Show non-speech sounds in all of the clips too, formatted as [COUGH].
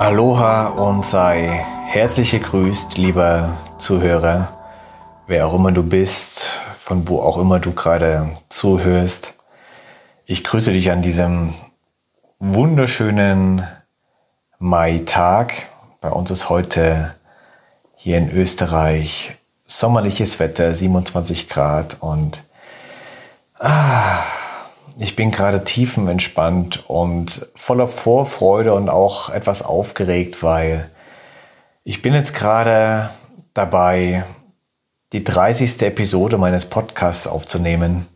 Aloha und sei herzlich gegrüßt, lieber Zuhörer, wer auch immer du bist, von wo auch immer du gerade zuhörst. Ich grüße dich an diesem wunderschönen Mai-Tag. Bei uns ist heute hier in Österreich sommerliches Wetter, 27 Grad und ah, ich bin gerade tiefenentspannt und voller Vorfreude und auch etwas aufgeregt, weil ich bin jetzt gerade dabei, die 30. Episode meines Podcasts aufzunehmen,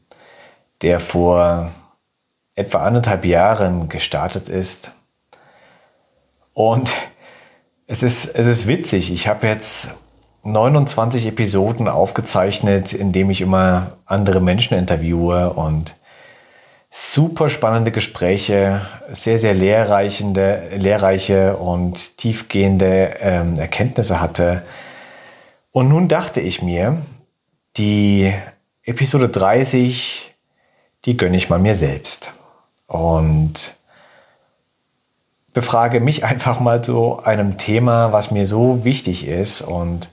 der vor etwa anderthalb Jahren gestartet ist. Und es ist, es ist witzig. Ich habe jetzt 29 Episoden aufgezeichnet, in dem ich immer andere Menschen interviewe und super spannende Gespräche, sehr, sehr lehrreichende, lehrreiche und tiefgehende ähm, Erkenntnisse hatte. Und nun dachte ich mir, die Episode 30, die gönne ich mal mir selbst. Und befrage mich [LAUGHS] einfach mal zu einem Thema, was mir so wichtig ist und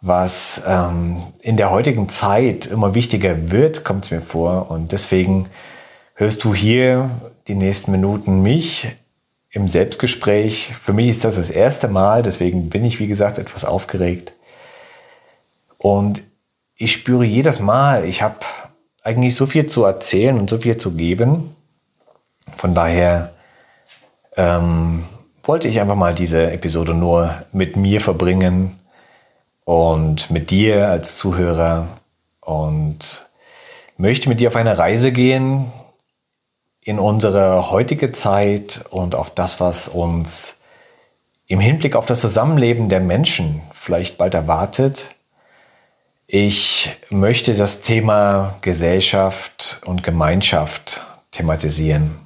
was ähm, in der heutigen Zeit immer wichtiger wird, kommt es mir vor. Und deswegen hörst du hier die nächsten Minuten mich im Selbstgespräch. Für mich ist das das erste Mal, deswegen bin ich, wie gesagt, etwas aufgeregt. Und ich spüre jedes Mal, ich habe eigentlich so viel zu erzählen und so viel zu geben. Von daher ähm, wollte ich einfach mal diese Episode nur mit mir verbringen und mit dir als Zuhörer und möchte mit dir auf eine Reise gehen, in unsere heutige Zeit und auf das, was uns im Hinblick auf das Zusammenleben der Menschen vielleicht bald erwartet. Ich möchte das Thema Gesellschaft und Gemeinschaft thematisieren.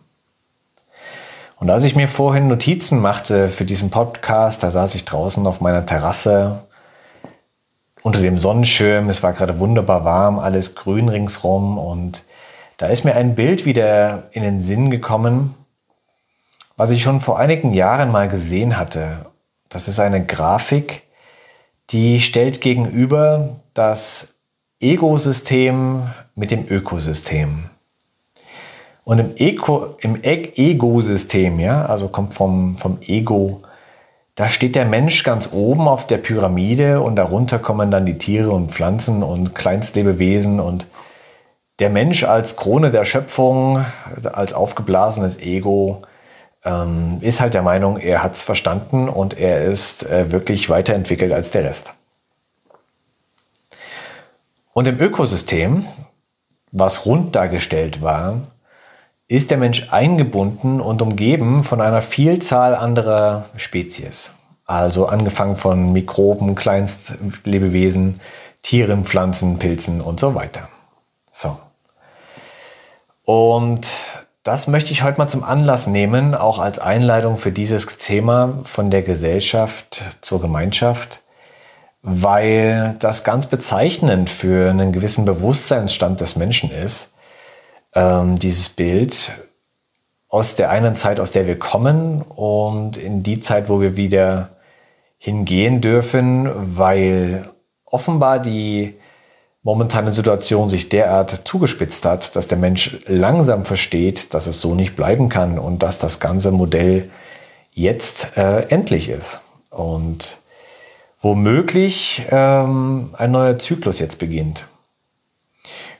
Und als ich mir vorhin Notizen machte für diesen Podcast, da saß ich draußen auf meiner Terrasse unter dem Sonnenschirm. Es war gerade wunderbar warm, alles grün ringsrum und da ist mir ein Bild wieder in den Sinn gekommen, was ich schon vor einigen Jahren mal gesehen hatte. Das ist eine Grafik, die stellt gegenüber das Ego-System mit dem Ökosystem. Und im, im e-, Ego-System, ja, also kommt vom, vom Ego, da steht der Mensch ganz oben auf der Pyramide und darunter kommen dann die Tiere und Pflanzen und Kleinstlebewesen und der Mensch als Krone der Schöpfung, als aufgeblasenes Ego, ähm, ist halt der Meinung, er hat es verstanden und er ist äh, wirklich weiterentwickelt als der Rest. Und im Ökosystem, was rund dargestellt war, ist der Mensch eingebunden und umgeben von einer Vielzahl anderer Spezies. Also angefangen von Mikroben, Kleinstlebewesen, Tieren, Pflanzen, Pilzen und so weiter. So. Und das möchte ich heute mal zum Anlass nehmen, auch als Einleitung für dieses Thema von der Gesellschaft zur Gemeinschaft, weil das ganz bezeichnend für einen gewissen Bewusstseinsstand des Menschen ist, ähm, dieses Bild aus der einen Zeit, aus der wir kommen und in die Zeit, wo wir wieder hingehen dürfen, weil offenbar die momentane Situation sich derart zugespitzt hat, dass der Mensch langsam versteht, dass es so nicht bleiben kann und dass das ganze Modell jetzt äh, endlich ist. Und womöglich ähm, ein neuer Zyklus jetzt beginnt.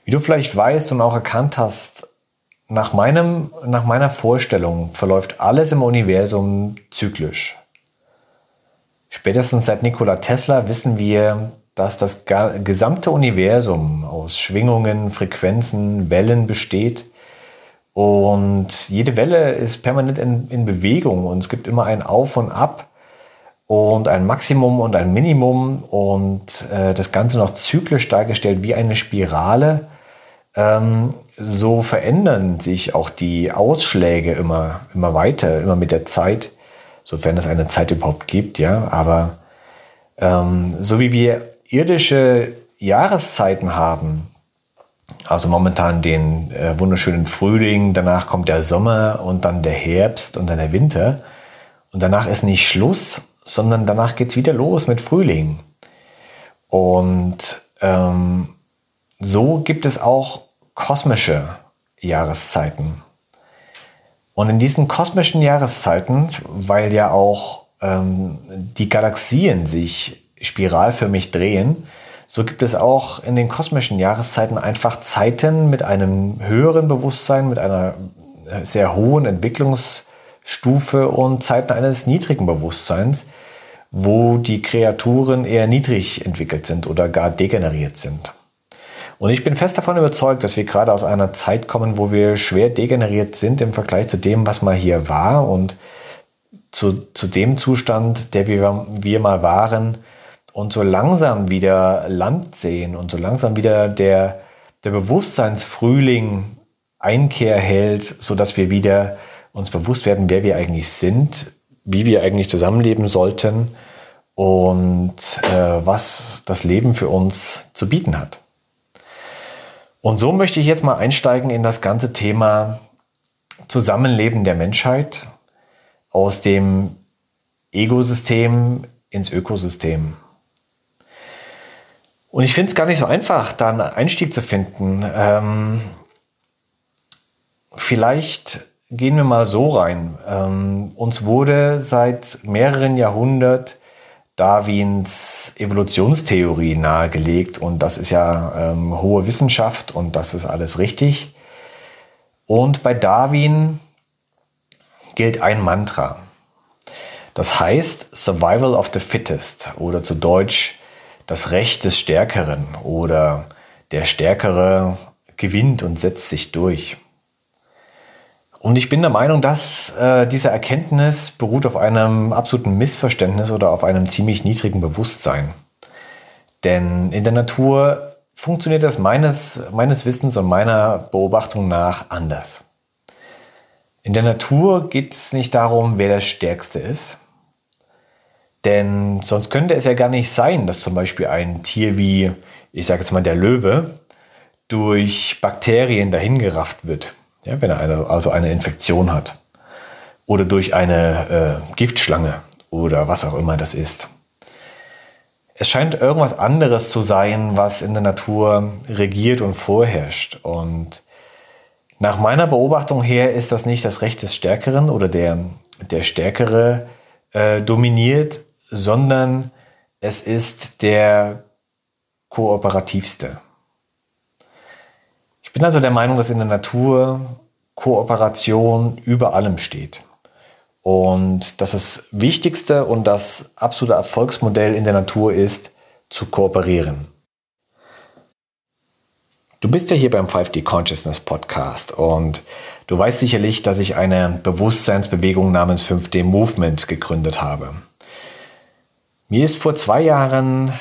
Wie du vielleicht weißt und auch erkannt hast, nach, meinem, nach meiner Vorstellung verläuft alles im Universum zyklisch. Spätestens seit Nikola Tesla wissen wir, dass das gesamte Universum aus Schwingungen, Frequenzen, Wellen besteht Und jede Welle ist permanent in, in Bewegung und es gibt immer ein Auf und Ab und ein Maximum und ein Minimum und äh, das Ganze noch zyklisch dargestellt wie eine Spirale. Ähm, so verändern sich auch die Ausschläge immer, immer weiter, immer mit der Zeit, sofern es eine Zeit überhaupt gibt, ja. Aber ähm, so wie wir irdische Jahreszeiten haben, also momentan den äh, wunderschönen Frühling, danach kommt der Sommer und dann der Herbst und dann der Winter. Und danach ist nicht Schluss, sondern danach geht es wieder los mit Frühling. Und ähm, so gibt es auch kosmische Jahreszeiten. Und in diesen kosmischen Jahreszeiten, weil ja auch ähm, die Galaxien sich spiralförmig drehen, so gibt es auch in den kosmischen Jahreszeiten einfach Zeiten mit einem höheren Bewusstsein, mit einer äh, sehr hohen Entwicklungsstufe und Zeiten eines niedrigen Bewusstseins, wo die Kreaturen eher niedrig entwickelt sind oder gar degeneriert sind. Und ich bin fest davon überzeugt, dass wir gerade aus einer Zeit kommen, wo wir schwer degeneriert sind im Vergleich zu dem, was mal hier war und zu, zu dem Zustand, der wir, wir mal waren, und so langsam wieder Land sehen und so langsam wieder der, der Bewusstseinsfrühling Einkehr hält, sodass wir wieder uns bewusst werden, wer wir eigentlich sind, wie wir eigentlich zusammenleben sollten und äh, was das Leben für uns zu bieten hat. Und so möchte ich jetzt mal einsteigen in das ganze Thema Zusammenleben der Menschheit aus dem Egosystem ins Ökosystem. Und ich finde es gar nicht so einfach, da einen Einstieg zu finden. Ähm, vielleicht gehen wir mal so rein. Ähm, uns wurde seit mehreren Jahrhunderten Darwins Evolutionstheorie nahegelegt und das ist ja ähm, hohe Wissenschaft und das ist alles richtig. Und bei Darwin gilt ein Mantra. Das heißt Survival of the Fittest oder zu Deutsch das Recht des Stärkeren oder der Stärkere gewinnt und setzt sich durch. Und ich bin der Meinung, dass äh, diese Erkenntnis beruht auf einem absoluten Missverständnis oder auf einem ziemlich niedrigen Bewusstsein. Denn in der Natur funktioniert das meines, meines Wissens und meiner Beobachtung nach anders. In der Natur geht es nicht darum, wer der Stärkste ist, denn sonst könnte es ja gar nicht sein, dass zum Beispiel ein Tier wie, ich sage jetzt mal der Löwe, durch Bakterien dahingerafft wird, ja, wenn er eine, also eine Infektion hat. Oder durch eine äh, Giftschlange oder was auch immer das ist. Es scheint irgendwas anderes zu sein, was in der Natur regiert und vorherrscht. Und nach meiner Beobachtung her ist das nicht das Recht des Stärkeren oder der, der Stärkere äh, dominiert, sondern es ist der kooperativste. Ich bin also der Meinung, dass in der Natur Kooperation über allem steht. Und dass das Wichtigste und das absolute Erfolgsmodell in der Natur ist, zu kooperieren. Du bist ja hier beim 5D Consciousness Podcast und du weißt sicherlich, dass ich eine Bewusstseinsbewegung namens 5D Movement gegründet habe. Mir ist vor zwei Jahren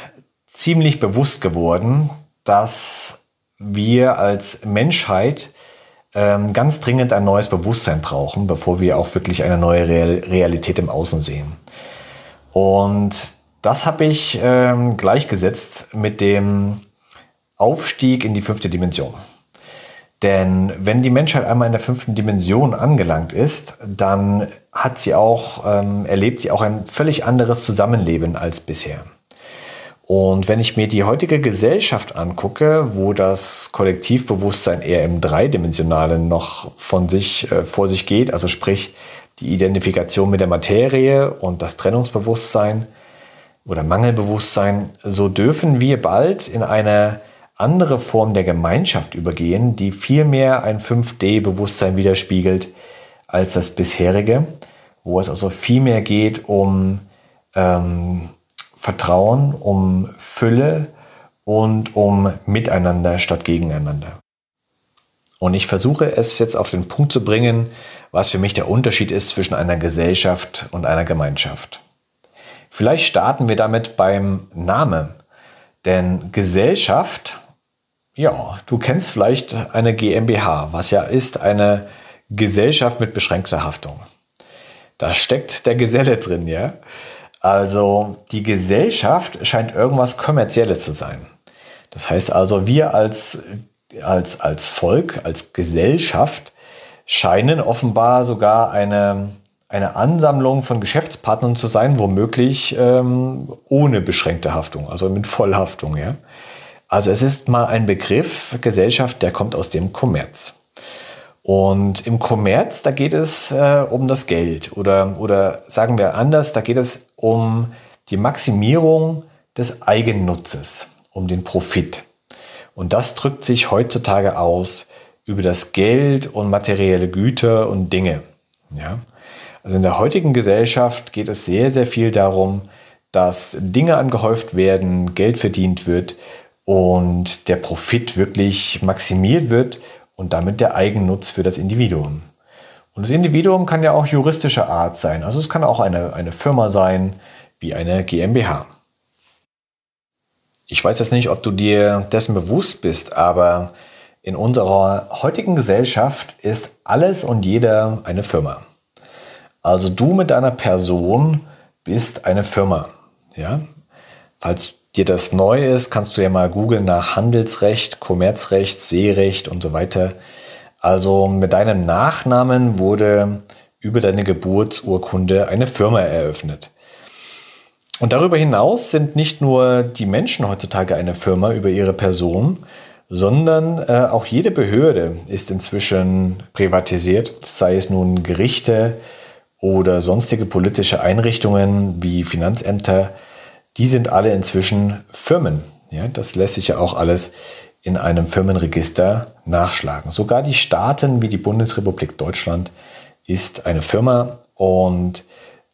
ziemlich bewusst geworden, dass wir als Menschheit ähm, ganz dringend ein neues Bewusstsein brauchen, bevor wir auch wirklich eine neue Real Realität im Außen sehen. Und das habe ich ähm, gleichgesetzt mit dem Aufstieg in die fünfte Dimension. Denn wenn die Menschheit einmal in der fünften Dimension angelangt ist, dann hat sie auch, ähm, erlebt sie auch ein völlig anderes Zusammenleben als bisher. Und wenn ich mir die heutige Gesellschaft angucke, wo das Kollektivbewusstsein eher im Dreidimensionalen noch von sich, äh, vor sich geht, also sprich die Identifikation mit der Materie und das Trennungsbewusstsein oder Mangelbewusstsein, so dürfen wir bald in eine andere Form der Gemeinschaft übergehen, die viel mehr ein 5D-Bewusstsein widerspiegelt als das bisherige, wo es also viel mehr geht um ähm, Vertrauen, um Fülle und um Miteinander statt Gegeneinander. Und ich versuche es jetzt auf den Punkt zu bringen, was für mich der Unterschied ist zwischen einer Gesellschaft und einer Gemeinschaft. Vielleicht starten wir damit beim Namen. Denn Gesellschaft, ja, du kennst vielleicht eine GmbH, was ja ist eine Gesellschaft mit beschränkter Haftung. Da steckt der Geselle drin, ja. Also die Gesellschaft scheint irgendwas Kommerzielles zu sein. Das heißt also, wir als, als, als Volk, als Gesellschaft scheinen offenbar sogar eine, eine Ansammlung von Geschäftspartnern zu sein, womöglich ähm, ohne beschränkte Haftung, also mit Vollhaftung. Ja? Also es ist mal ein Begriff Gesellschaft, der kommt aus dem Kommerz. Und im Kommerz, da geht es äh, um das Geld oder, oder sagen wir anders, da geht es um die Maximierung des Eigennutzes, um den Profit. Und das drückt sich heutzutage aus über das Geld und materielle Güter und Dinge. Ja? Also in der heutigen Gesellschaft geht es sehr, sehr viel darum, dass Dinge angehäuft werden, Geld verdient wird und der Profit wirklich maximiert wird und damit der Eigennutz für das Individuum. Und das Individuum kann ja auch juristischer Art sein. Also es kann auch eine, eine Firma sein, wie eine GmbH. Ich weiß jetzt nicht, ob du dir dessen bewusst bist, aber in unserer heutigen Gesellschaft ist alles und jeder eine Firma. Also du mit deiner Person bist eine Firma. Ja? Falls dir das neu ist, kannst du ja mal googeln nach Handelsrecht, Kommerzrecht, Seerecht und so weiter. Also mit deinem Nachnamen wurde über deine Geburtsurkunde eine Firma eröffnet. Und darüber hinaus sind nicht nur die Menschen heutzutage eine Firma über ihre Person, sondern äh, auch jede Behörde ist inzwischen privatisiert, sei es nun Gerichte oder sonstige politische Einrichtungen wie Finanzämter, die sind alle inzwischen Firmen. Ja, das lässt sich ja auch alles in einem Firmenregister nachschlagen. Sogar die Staaten wie die Bundesrepublik Deutschland ist eine Firma und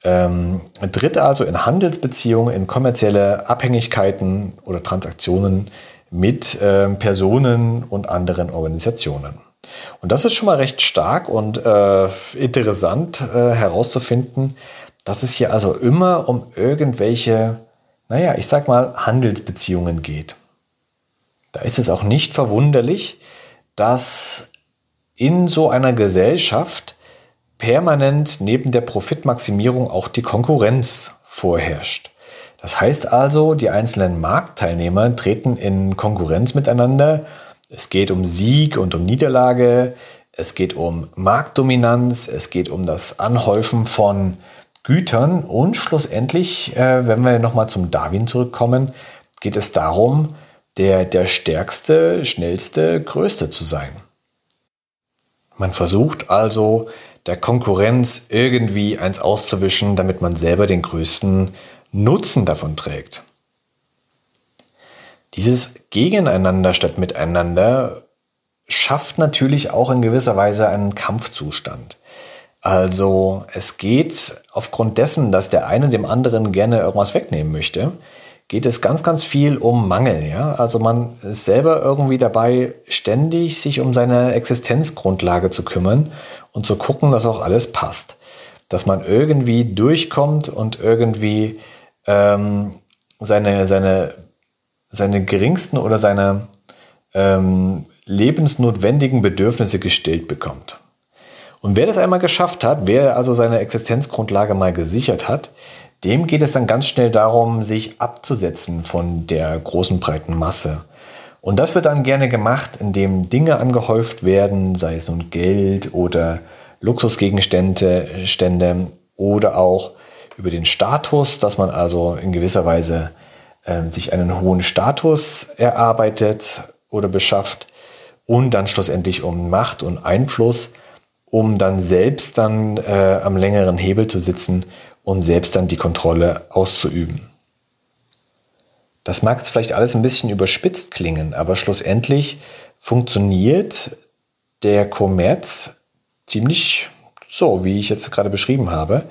ähm, tritt also in Handelsbeziehungen, in kommerzielle Abhängigkeiten oder Transaktionen mit äh, Personen und anderen Organisationen. Und das ist schon mal recht stark und äh, interessant äh, herauszufinden, dass es hier also immer um irgendwelche naja, ich sag mal, Handelsbeziehungen geht. Da ist es auch nicht verwunderlich, dass in so einer Gesellschaft permanent neben der Profitmaximierung auch die Konkurrenz vorherrscht. Das heißt also, die einzelnen Marktteilnehmer treten in Konkurrenz miteinander. Es geht um Sieg und um Niederlage, es geht um Marktdominanz, es geht um das Anhäufen von Gütern und schlussendlich, äh, wenn wir nochmal zum Darwin zurückkommen, geht es darum, der, der stärkste, schnellste, größte zu sein. Man versucht also der Konkurrenz irgendwie eins auszuwischen, damit man selber den größten Nutzen davon trägt. Dieses Gegeneinander statt Miteinander schafft natürlich auch in gewisser Weise einen Kampfzustand. Also es geht aufgrund dessen, dass der eine dem anderen gerne irgendwas wegnehmen möchte, geht es ganz, ganz viel um Mangel. Ja? Also man ist selber irgendwie dabei, ständig sich um seine Existenzgrundlage zu kümmern und zu gucken, dass auch alles passt. Dass man irgendwie durchkommt und irgendwie ähm, seine, seine, seine geringsten oder seine ähm, lebensnotwendigen Bedürfnisse gestillt bekommt. Und wer das einmal geschafft hat, wer also seine Existenzgrundlage mal gesichert hat, dem geht es dann ganz schnell darum, sich abzusetzen von der großen breiten Masse. Und das wird dann gerne gemacht, indem Dinge angehäuft werden, sei es nun Geld oder Luxusgegenstände Stände, oder auch über den Status, dass man also in gewisser Weise äh, sich einen hohen Status erarbeitet oder beschafft und dann schlussendlich um Macht und Einfluss um dann selbst dann äh, am längeren Hebel zu sitzen und selbst dann die Kontrolle auszuüben. Das mag jetzt vielleicht alles ein bisschen überspitzt klingen, aber schlussendlich funktioniert der Kommerz ziemlich so, wie ich jetzt gerade beschrieben habe,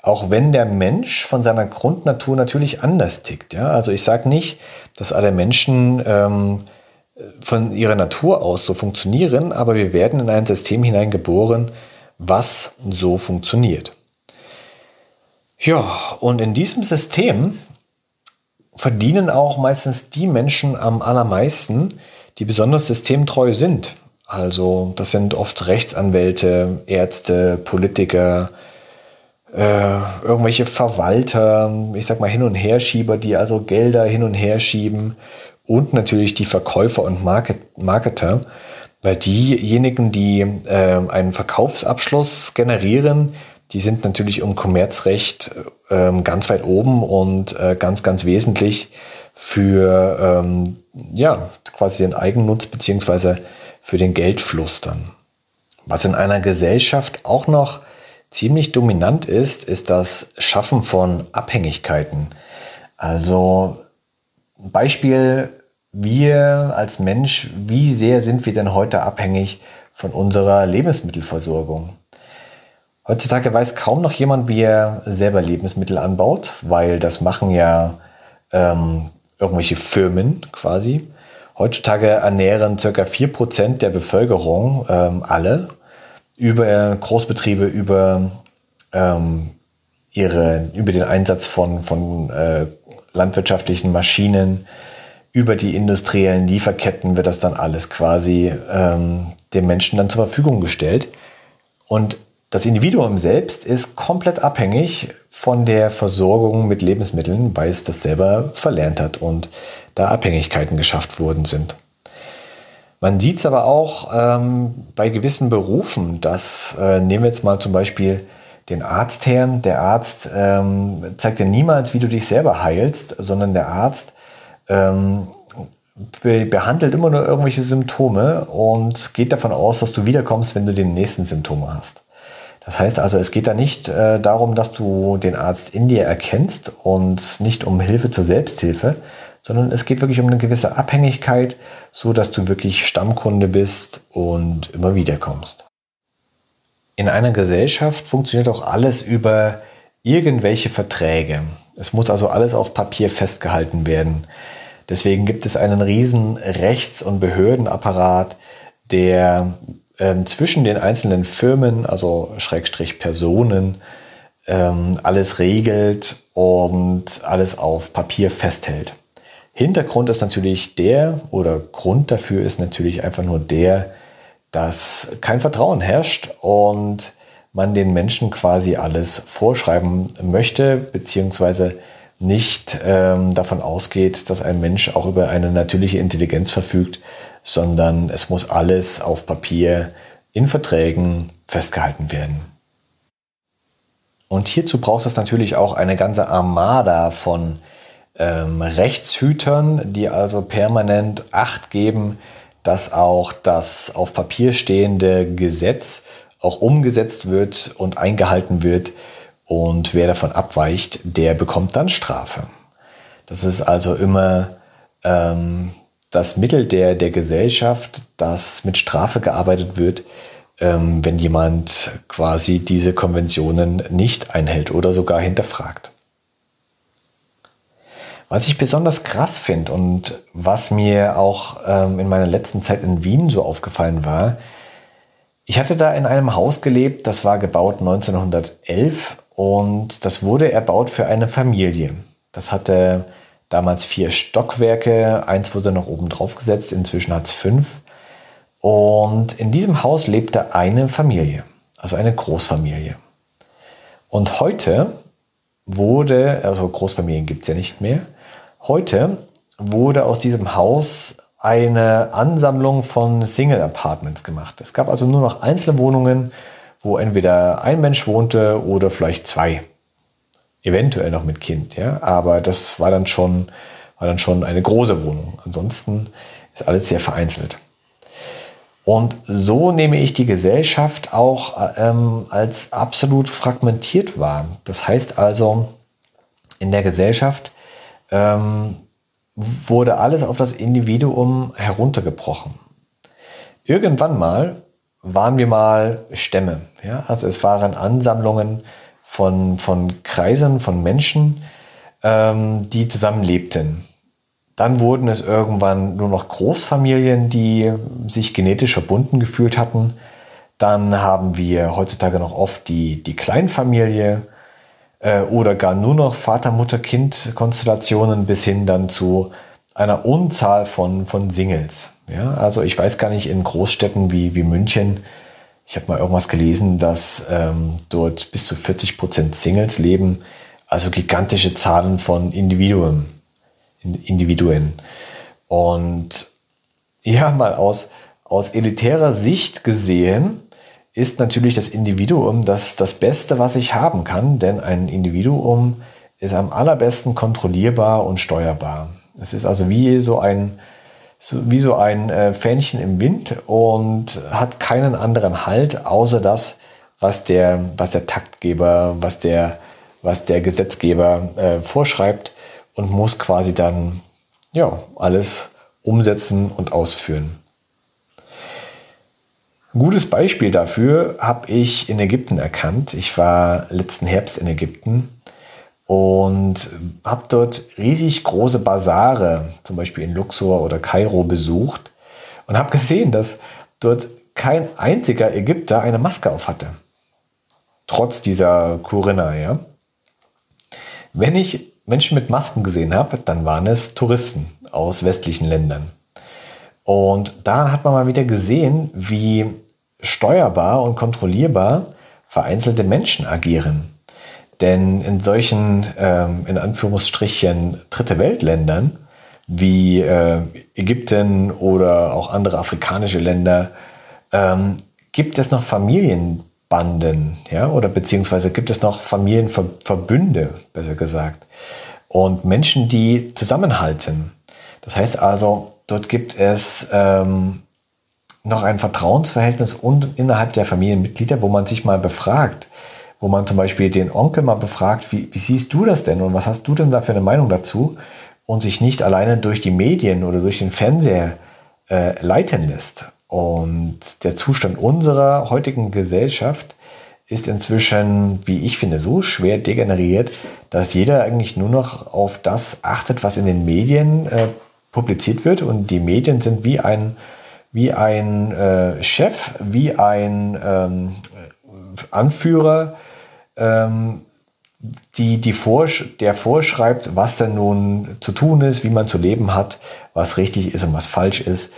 auch wenn der Mensch von seiner Grundnatur natürlich anders tickt. Ja? Also ich sage nicht, dass alle Menschen ähm, von ihrer Natur aus so funktionieren, aber wir werden in ein System hineingeboren, was so funktioniert. Ja, und in diesem System verdienen auch meistens die Menschen am allermeisten, die besonders systemtreu sind. Also das sind oft Rechtsanwälte, Ärzte, Politiker, äh, irgendwelche Verwalter, ich sag mal Hin- und Herschieber, die also Gelder hin und her schieben und natürlich die Verkäufer und Market Marketer, weil diejenigen, die äh, einen Verkaufsabschluss generieren, die sind natürlich im Kommerzrecht äh, ganz weit oben und äh, ganz, ganz wesentlich für ähm, ja, quasi den Eigennutz beziehungsweise für den Geldfluss dann. Was in einer Gesellschaft auch noch ziemlich dominant ist, ist das Schaffen von Abhängigkeiten. Also Beispiel, wir als Mensch, wie sehr sind wir denn heute abhängig von unserer Lebensmittelversorgung? Heutzutage weiß kaum noch jemand, wie er selber Lebensmittel anbaut, weil das machen ja ähm, irgendwelche Firmen quasi. Heutzutage ernähren ca. 4% der Bevölkerung ähm, alle über Großbetriebe, über, ähm, ihre, über den Einsatz von, von äh, landwirtschaftlichen Maschinen, über die industriellen Lieferketten wird das dann alles quasi ähm, dem Menschen dann zur Verfügung gestellt. Und das Individuum selbst ist komplett abhängig von der Versorgung mit Lebensmitteln, weil es das selber verlernt hat und da Abhängigkeiten geschafft worden sind. Man sieht es aber auch ähm, bei gewissen Berufen, dass, äh, nehmen wir jetzt mal zum Beispiel den Arzt her, der Arzt ähm, zeigt dir niemals, wie du dich selber heilst, sondern der Arzt ähm, be behandelt immer nur irgendwelche Symptome und geht davon aus, dass du wiederkommst, wenn du die nächsten Symptome hast. Das heißt also, es geht da nicht äh, darum, dass du den Arzt in dir erkennst und nicht um Hilfe zur Selbsthilfe, sondern es geht wirklich um eine gewisse Abhängigkeit, so dass du wirklich Stammkunde bist und immer wieder kommst. In einer Gesellschaft funktioniert auch alles über irgendwelche Verträge. Es muss also alles auf Papier festgehalten werden. Deswegen gibt es einen riesen Rechts- und Behördenapparat, der ähm, zwischen den einzelnen Firmen, also Schrägstrich Personen, ähm, alles regelt und alles auf Papier festhält. Hintergrund ist natürlich der, oder Grund dafür ist natürlich einfach nur der, dass kein Vertrauen herrscht und man den Menschen quasi alles vorschreiben möchte, beziehungsweise nicht ähm, davon ausgeht, dass ein Mensch auch über eine natürliche Intelligenz verfügt, sondern es muss alles auf Papier in Verträgen festgehalten werden. Und hierzu braucht es natürlich auch eine ganze Armada von ähm, Rechtshütern, die also permanent Acht geben, dass auch das auf Papier stehende Gesetz auch umgesetzt wird und eingehalten wird. Und wer davon abweicht, der bekommt dann Strafe. Das ist also immer ähm, das Mittel der, der Gesellschaft, dass mit Strafe gearbeitet wird, ähm, wenn jemand quasi diese Konventionen nicht einhält oder sogar hinterfragt. Was ich besonders krass finde und was mir auch ähm, in meiner letzten Zeit in Wien so aufgefallen war, ich hatte da in einem Haus gelebt, das war gebaut 1911 und das wurde erbaut für eine Familie. Das hatte damals vier Stockwerke, eins wurde noch oben drauf gesetzt, inzwischen hat es fünf. Und in diesem Haus lebte eine Familie, also eine Großfamilie. Und heute wurde, also Großfamilien gibt es ja nicht mehr, Heute wurde aus diesem Haus eine Ansammlung von Single Apartments gemacht. Es gab also nur noch einzelne Wohnungen, wo entweder ein Mensch wohnte oder vielleicht zwei. Eventuell noch mit Kind, ja. Aber das war dann schon, war dann schon eine große Wohnung. Ansonsten ist alles sehr vereinzelt. Und so nehme ich die Gesellschaft auch ähm, als absolut fragmentiert wahr. Das heißt also, in der Gesellschaft ähm, wurde alles auf das Individuum heruntergebrochen. Irgendwann mal waren wir mal Stämme. Ja? Also es waren Ansammlungen von, von Kreisen, von Menschen, ähm, die zusammen lebten. dann wurden es irgendwann nur noch Großfamilien, die sich genetisch verbunden gefühlt hatten. Dann haben wir heutzutage noch oft die, die Kleinfamilie äh, oder gar nur noch Vater, Mutter, Kind-Konstellationen bis hin dann zu einer Unzahl von, von Singles. Ja, also ich weiß gar nicht in Großstädten wie, wie München, ich habe mal irgendwas gelesen, dass ähm, dort bis zu 40 Prozent Singles leben, also gigantische Zahlen von Individuen. Individuen. Und ja, mal aus, aus elitärer Sicht gesehen, ist natürlich das Individuum das, das Beste, was ich haben kann, denn ein Individuum ist am allerbesten kontrollierbar und steuerbar. Es ist also wie so ein, so, wie so ein äh, Fähnchen im Wind und hat keinen anderen Halt, außer das, was der, was der Taktgeber, was der, was der Gesetzgeber äh, vorschreibt und muss quasi dann ja, alles umsetzen und ausführen. Gutes Beispiel dafür habe ich in Ägypten erkannt. Ich war letzten Herbst in Ägypten und habe dort riesig große Basare, zum Beispiel in Luxor oder Kairo, besucht und habe gesehen, dass dort kein einziger Ägypter eine Maske auf hatte. Trotz dieser Corinna, ja. Wenn ich Menschen mit Masken gesehen habe, dann waren es Touristen aus westlichen Ländern. Und daran hat man mal wieder gesehen, wie steuerbar und kontrollierbar vereinzelte Menschen agieren. Denn in solchen, ähm, in Anführungsstrichen, Dritte Weltländern wie äh, Ägypten oder auch andere afrikanische Länder ähm, gibt es noch Familienbanden, ja, oder beziehungsweise gibt es noch Familienverbünde, besser gesagt, und Menschen, die zusammenhalten. Das heißt also, dort gibt es ähm, noch ein Vertrauensverhältnis und innerhalb der Familienmitglieder, wo man sich mal befragt, wo man zum Beispiel den Onkel mal befragt, wie, wie siehst du das denn und was hast du denn da für eine Meinung dazu und sich nicht alleine durch die Medien oder durch den Fernseher äh, leiten lässt. Und der Zustand unserer heutigen Gesellschaft ist inzwischen, wie ich finde, so schwer degeneriert, dass jeder eigentlich nur noch auf das achtet, was in den Medien äh, publiziert wird. Und die Medien sind wie ein, wie ein äh, Chef, wie ein ähm, Anführer, ähm, die, die vorsch der vorschreibt, was denn nun zu tun ist, wie man zu leben hat, was richtig ist und was falsch ist.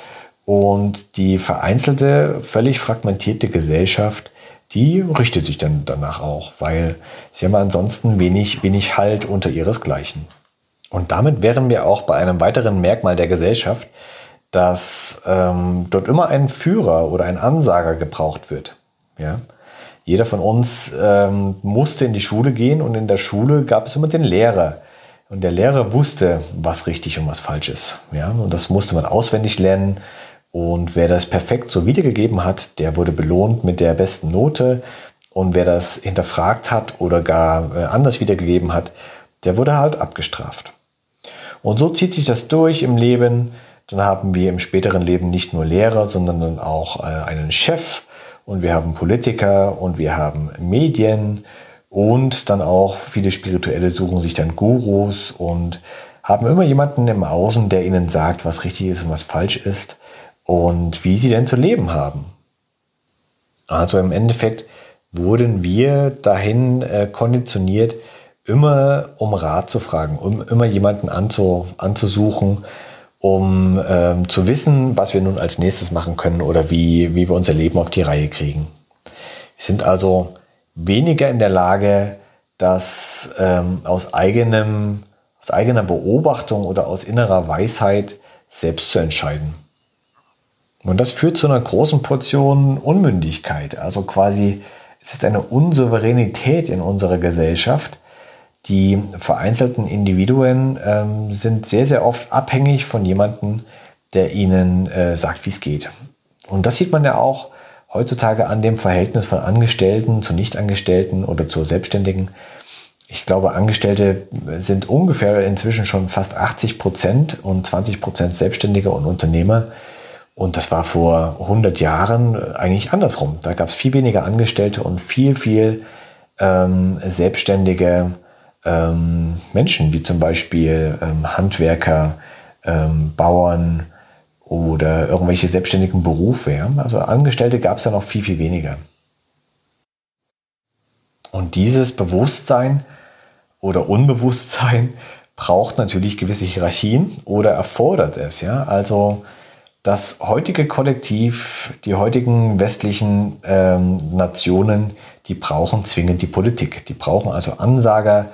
Und die vereinzelte, völlig fragmentierte Gesellschaft, die richtet sich dann danach auch, weil sie haben ansonsten wenig, wenig Halt unter ihresgleichen. Und damit wären wir auch bei einem weiteren Merkmal der Gesellschaft, dass ähm, dort immer ein Führer oder ein Ansager gebraucht wird. Ja? Jeder von uns ähm, musste in die Schule gehen und in der Schule gab es immer den Lehrer. Und der Lehrer wusste, was richtig und was falsch ist. Ja? Und das musste man auswendig lernen. Und wer das perfekt so wiedergegeben hat, der wurde belohnt mit der besten Note. Und wer das hinterfragt hat oder gar äh, anders wiedergegeben hat, der wurde halt abgestraft. Und so zieht sich das durch im Leben. Dann haben wir im späteren Leben nicht nur Lehrer, sondern dann auch äh, einen Chef und wir haben Politiker und wir haben Medien und dann auch viele Spirituelle suchen sich dann Gurus und haben immer jemanden im Außen, der ihnen sagt, was richtig ist und was falsch ist und wie sie denn zu leben haben. Also im Endeffekt wurden wir dahin äh, konditioniert, immer um Rat zu fragen, um immer jemanden anzu, anzusuchen, um ähm, zu wissen, was wir nun als nächstes machen können oder wie, wie wir unser Leben auf die Reihe kriegen. Wir sind also weniger in der Lage, das ähm, aus, eigenem, aus eigener Beobachtung oder aus innerer Weisheit selbst zu entscheiden. Und das führt zu einer großen Portion Unmündigkeit. Also quasi, es ist eine Unsouveränität in unserer Gesellschaft, die vereinzelten Individuen ähm, sind sehr, sehr oft abhängig von jemandem, der ihnen äh, sagt, wie es geht. Und das sieht man ja auch heutzutage an dem Verhältnis von Angestellten zu Nichtangestellten oder zu Selbstständigen. Ich glaube, Angestellte sind ungefähr inzwischen schon fast 80 Prozent und 20 Prozent Selbstständige und Unternehmer. Und das war vor 100 Jahren eigentlich andersrum. Da gab es viel weniger Angestellte und viel, viel ähm, Selbstständige ähm, Menschen, wie zum Beispiel ähm, Handwerker, ähm, Bauern oder irgendwelche selbstständigen Berufe. Ja? Also Angestellte gab es ja noch viel, viel weniger. Und dieses Bewusstsein oder Unbewusstsein [LAUGHS] braucht natürlich gewisse Hierarchien oder erfordert es. Ja? Also das heutige Kollektiv, die heutigen westlichen ähm, Nationen, die brauchen zwingend die Politik. Die brauchen also Ansager,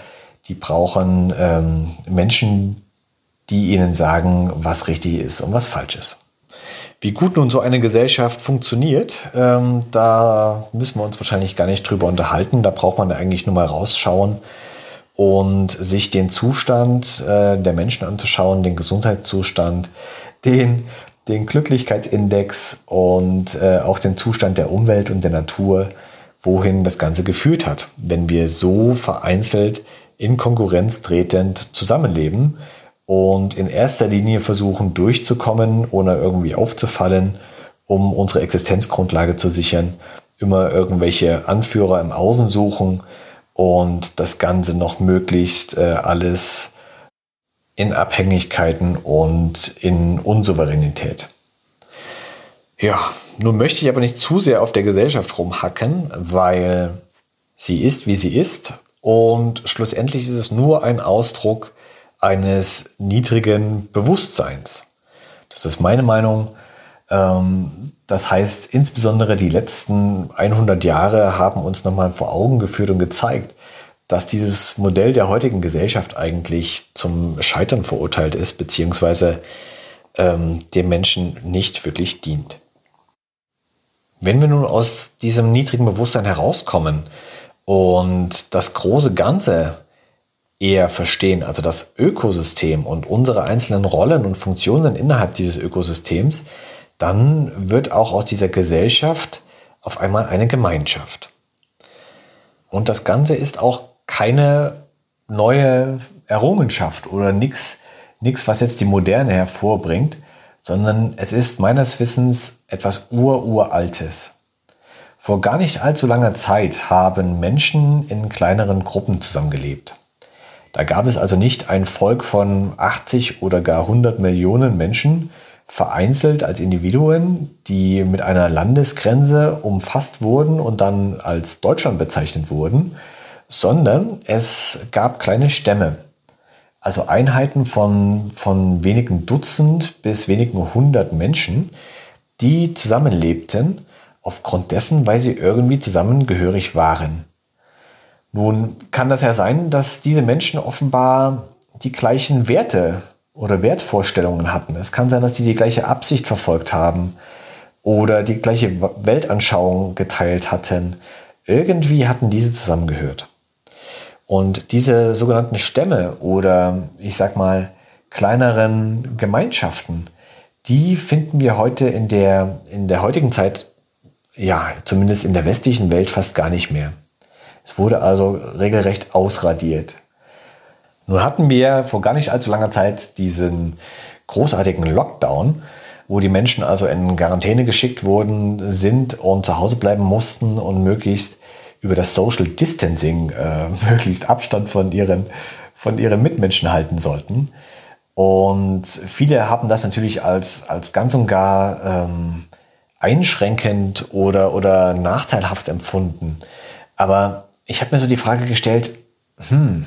die brauchen ähm, Menschen, die ihnen sagen, was richtig ist und was falsch ist. Wie gut nun so eine Gesellschaft funktioniert, ähm, da müssen wir uns wahrscheinlich gar nicht drüber unterhalten. Da braucht man eigentlich nur mal rausschauen und sich den Zustand äh, der Menschen anzuschauen, den Gesundheitszustand, den, den Glücklichkeitsindex und äh, auch den Zustand der Umwelt und der Natur, wohin das Ganze geführt hat, wenn wir so vereinzelt in Konkurrenz tretend zusammenleben und in erster Linie versuchen durchzukommen, ohne irgendwie aufzufallen, um unsere Existenzgrundlage zu sichern, immer irgendwelche Anführer im Außen suchen und das Ganze noch möglichst äh, alles in Abhängigkeiten und in Unsouveränität. Ja, nun möchte ich aber nicht zu sehr auf der Gesellschaft rumhacken, weil sie ist, wie sie ist und schlussendlich ist es nur ein Ausdruck eines niedrigen Bewusstseins. Das ist meine Meinung. Ähm, das heißt, insbesondere die letzten 100 Jahre haben uns nochmal vor Augen geführt und gezeigt, dass dieses Modell der heutigen Gesellschaft eigentlich zum Scheitern verurteilt ist, beziehungsweise ähm, dem Menschen nicht wirklich dient. Wenn wir nun aus diesem niedrigen Bewusstsein herauskommen und das große Ganze eher verstehen, also das Ökosystem und unsere einzelnen Rollen und Funktionen innerhalb dieses Ökosystems, dann wird auch aus dieser Gesellschaft auf einmal eine Gemeinschaft. Und das Ganze ist auch keine neue Errungenschaft oder nichts, nichts, was jetzt die Moderne hervorbringt, sondern es ist meines Wissens etwas Ururaltes. Vor gar nicht allzu langer Zeit haben Menschen in kleineren Gruppen zusammengelebt. Da gab es also nicht ein Volk von 80 oder gar 100 Millionen Menschen, vereinzelt als Individuen, die mit einer Landesgrenze umfasst wurden und dann als Deutschland bezeichnet wurden, sondern es gab kleine Stämme, also Einheiten von, von wenigen Dutzend bis wenigen hundert Menschen, die zusammenlebten, aufgrund dessen, weil sie irgendwie zusammengehörig waren. Nun kann das ja sein, dass diese Menschen offenbar die gleichen Werte oder Wertvorstellungen hatten. Es kann sein, dass die die gleiche Absicht verfolgt haben oder die gleiche Weltanschauung geteilt hatten. Irgendwie hatten diese zusammengehört. Und diese sogenannten Stämme oder ich sag mal kleineren Gemeinschaften, die finden wir heute in der, in der heutigen Zeit, ja, zumindest in der westlichen Welt fast gar nicht mehr. Es wurde also regelrecht ausradiert. Nun hatten wir vor gar nicht allzu langer Zeit diesen großartigen Lockdown, wo die Menschen also in Quarantäne geschickt worden sind und zu Hause bleiben mussten und möglichst über das Social Distancing äh, [LAUGHS] möglichst Abstand von ihren, von ihren Mitmenschen halten sollten. Und viele haben das natürlich als, als ganz und gar ähm, einschränkend oder, oder nachteilhaft empfunden. Aber ich habe mir so die Frage gestellt, hm,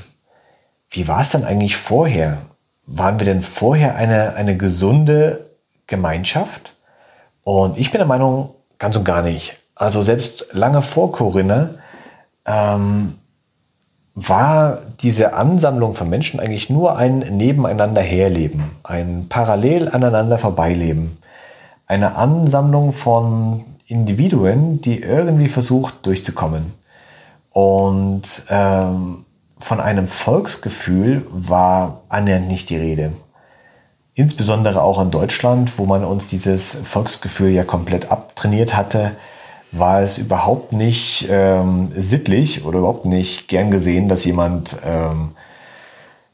wie war es denn eigentlich vorher? Waren wir denn vorher eine, eine gesunde Gemeinschaft? Und ich bin der Meinung, ganz und gar nicht. Also selbst lange vor Corinna ähm, war diese Ansammlung von Menschen eigentlich nur ein Nebeneinander herleben, ein parallel aneinander vorbeileben. Eine Ansammlung von Individuen, die irgendwie versucht durchzukommen. Und ähm, von einem Volksgefühl war annähernd nicht die Rede. Insbesondere auch in Deutschland, wo man uns dieses Volksgefühl ja komplett abtrainiert hatte, war es überhaupt nicht ähm, sittlich oder überhaupt nicht gern gesehen, dass jemand ähm,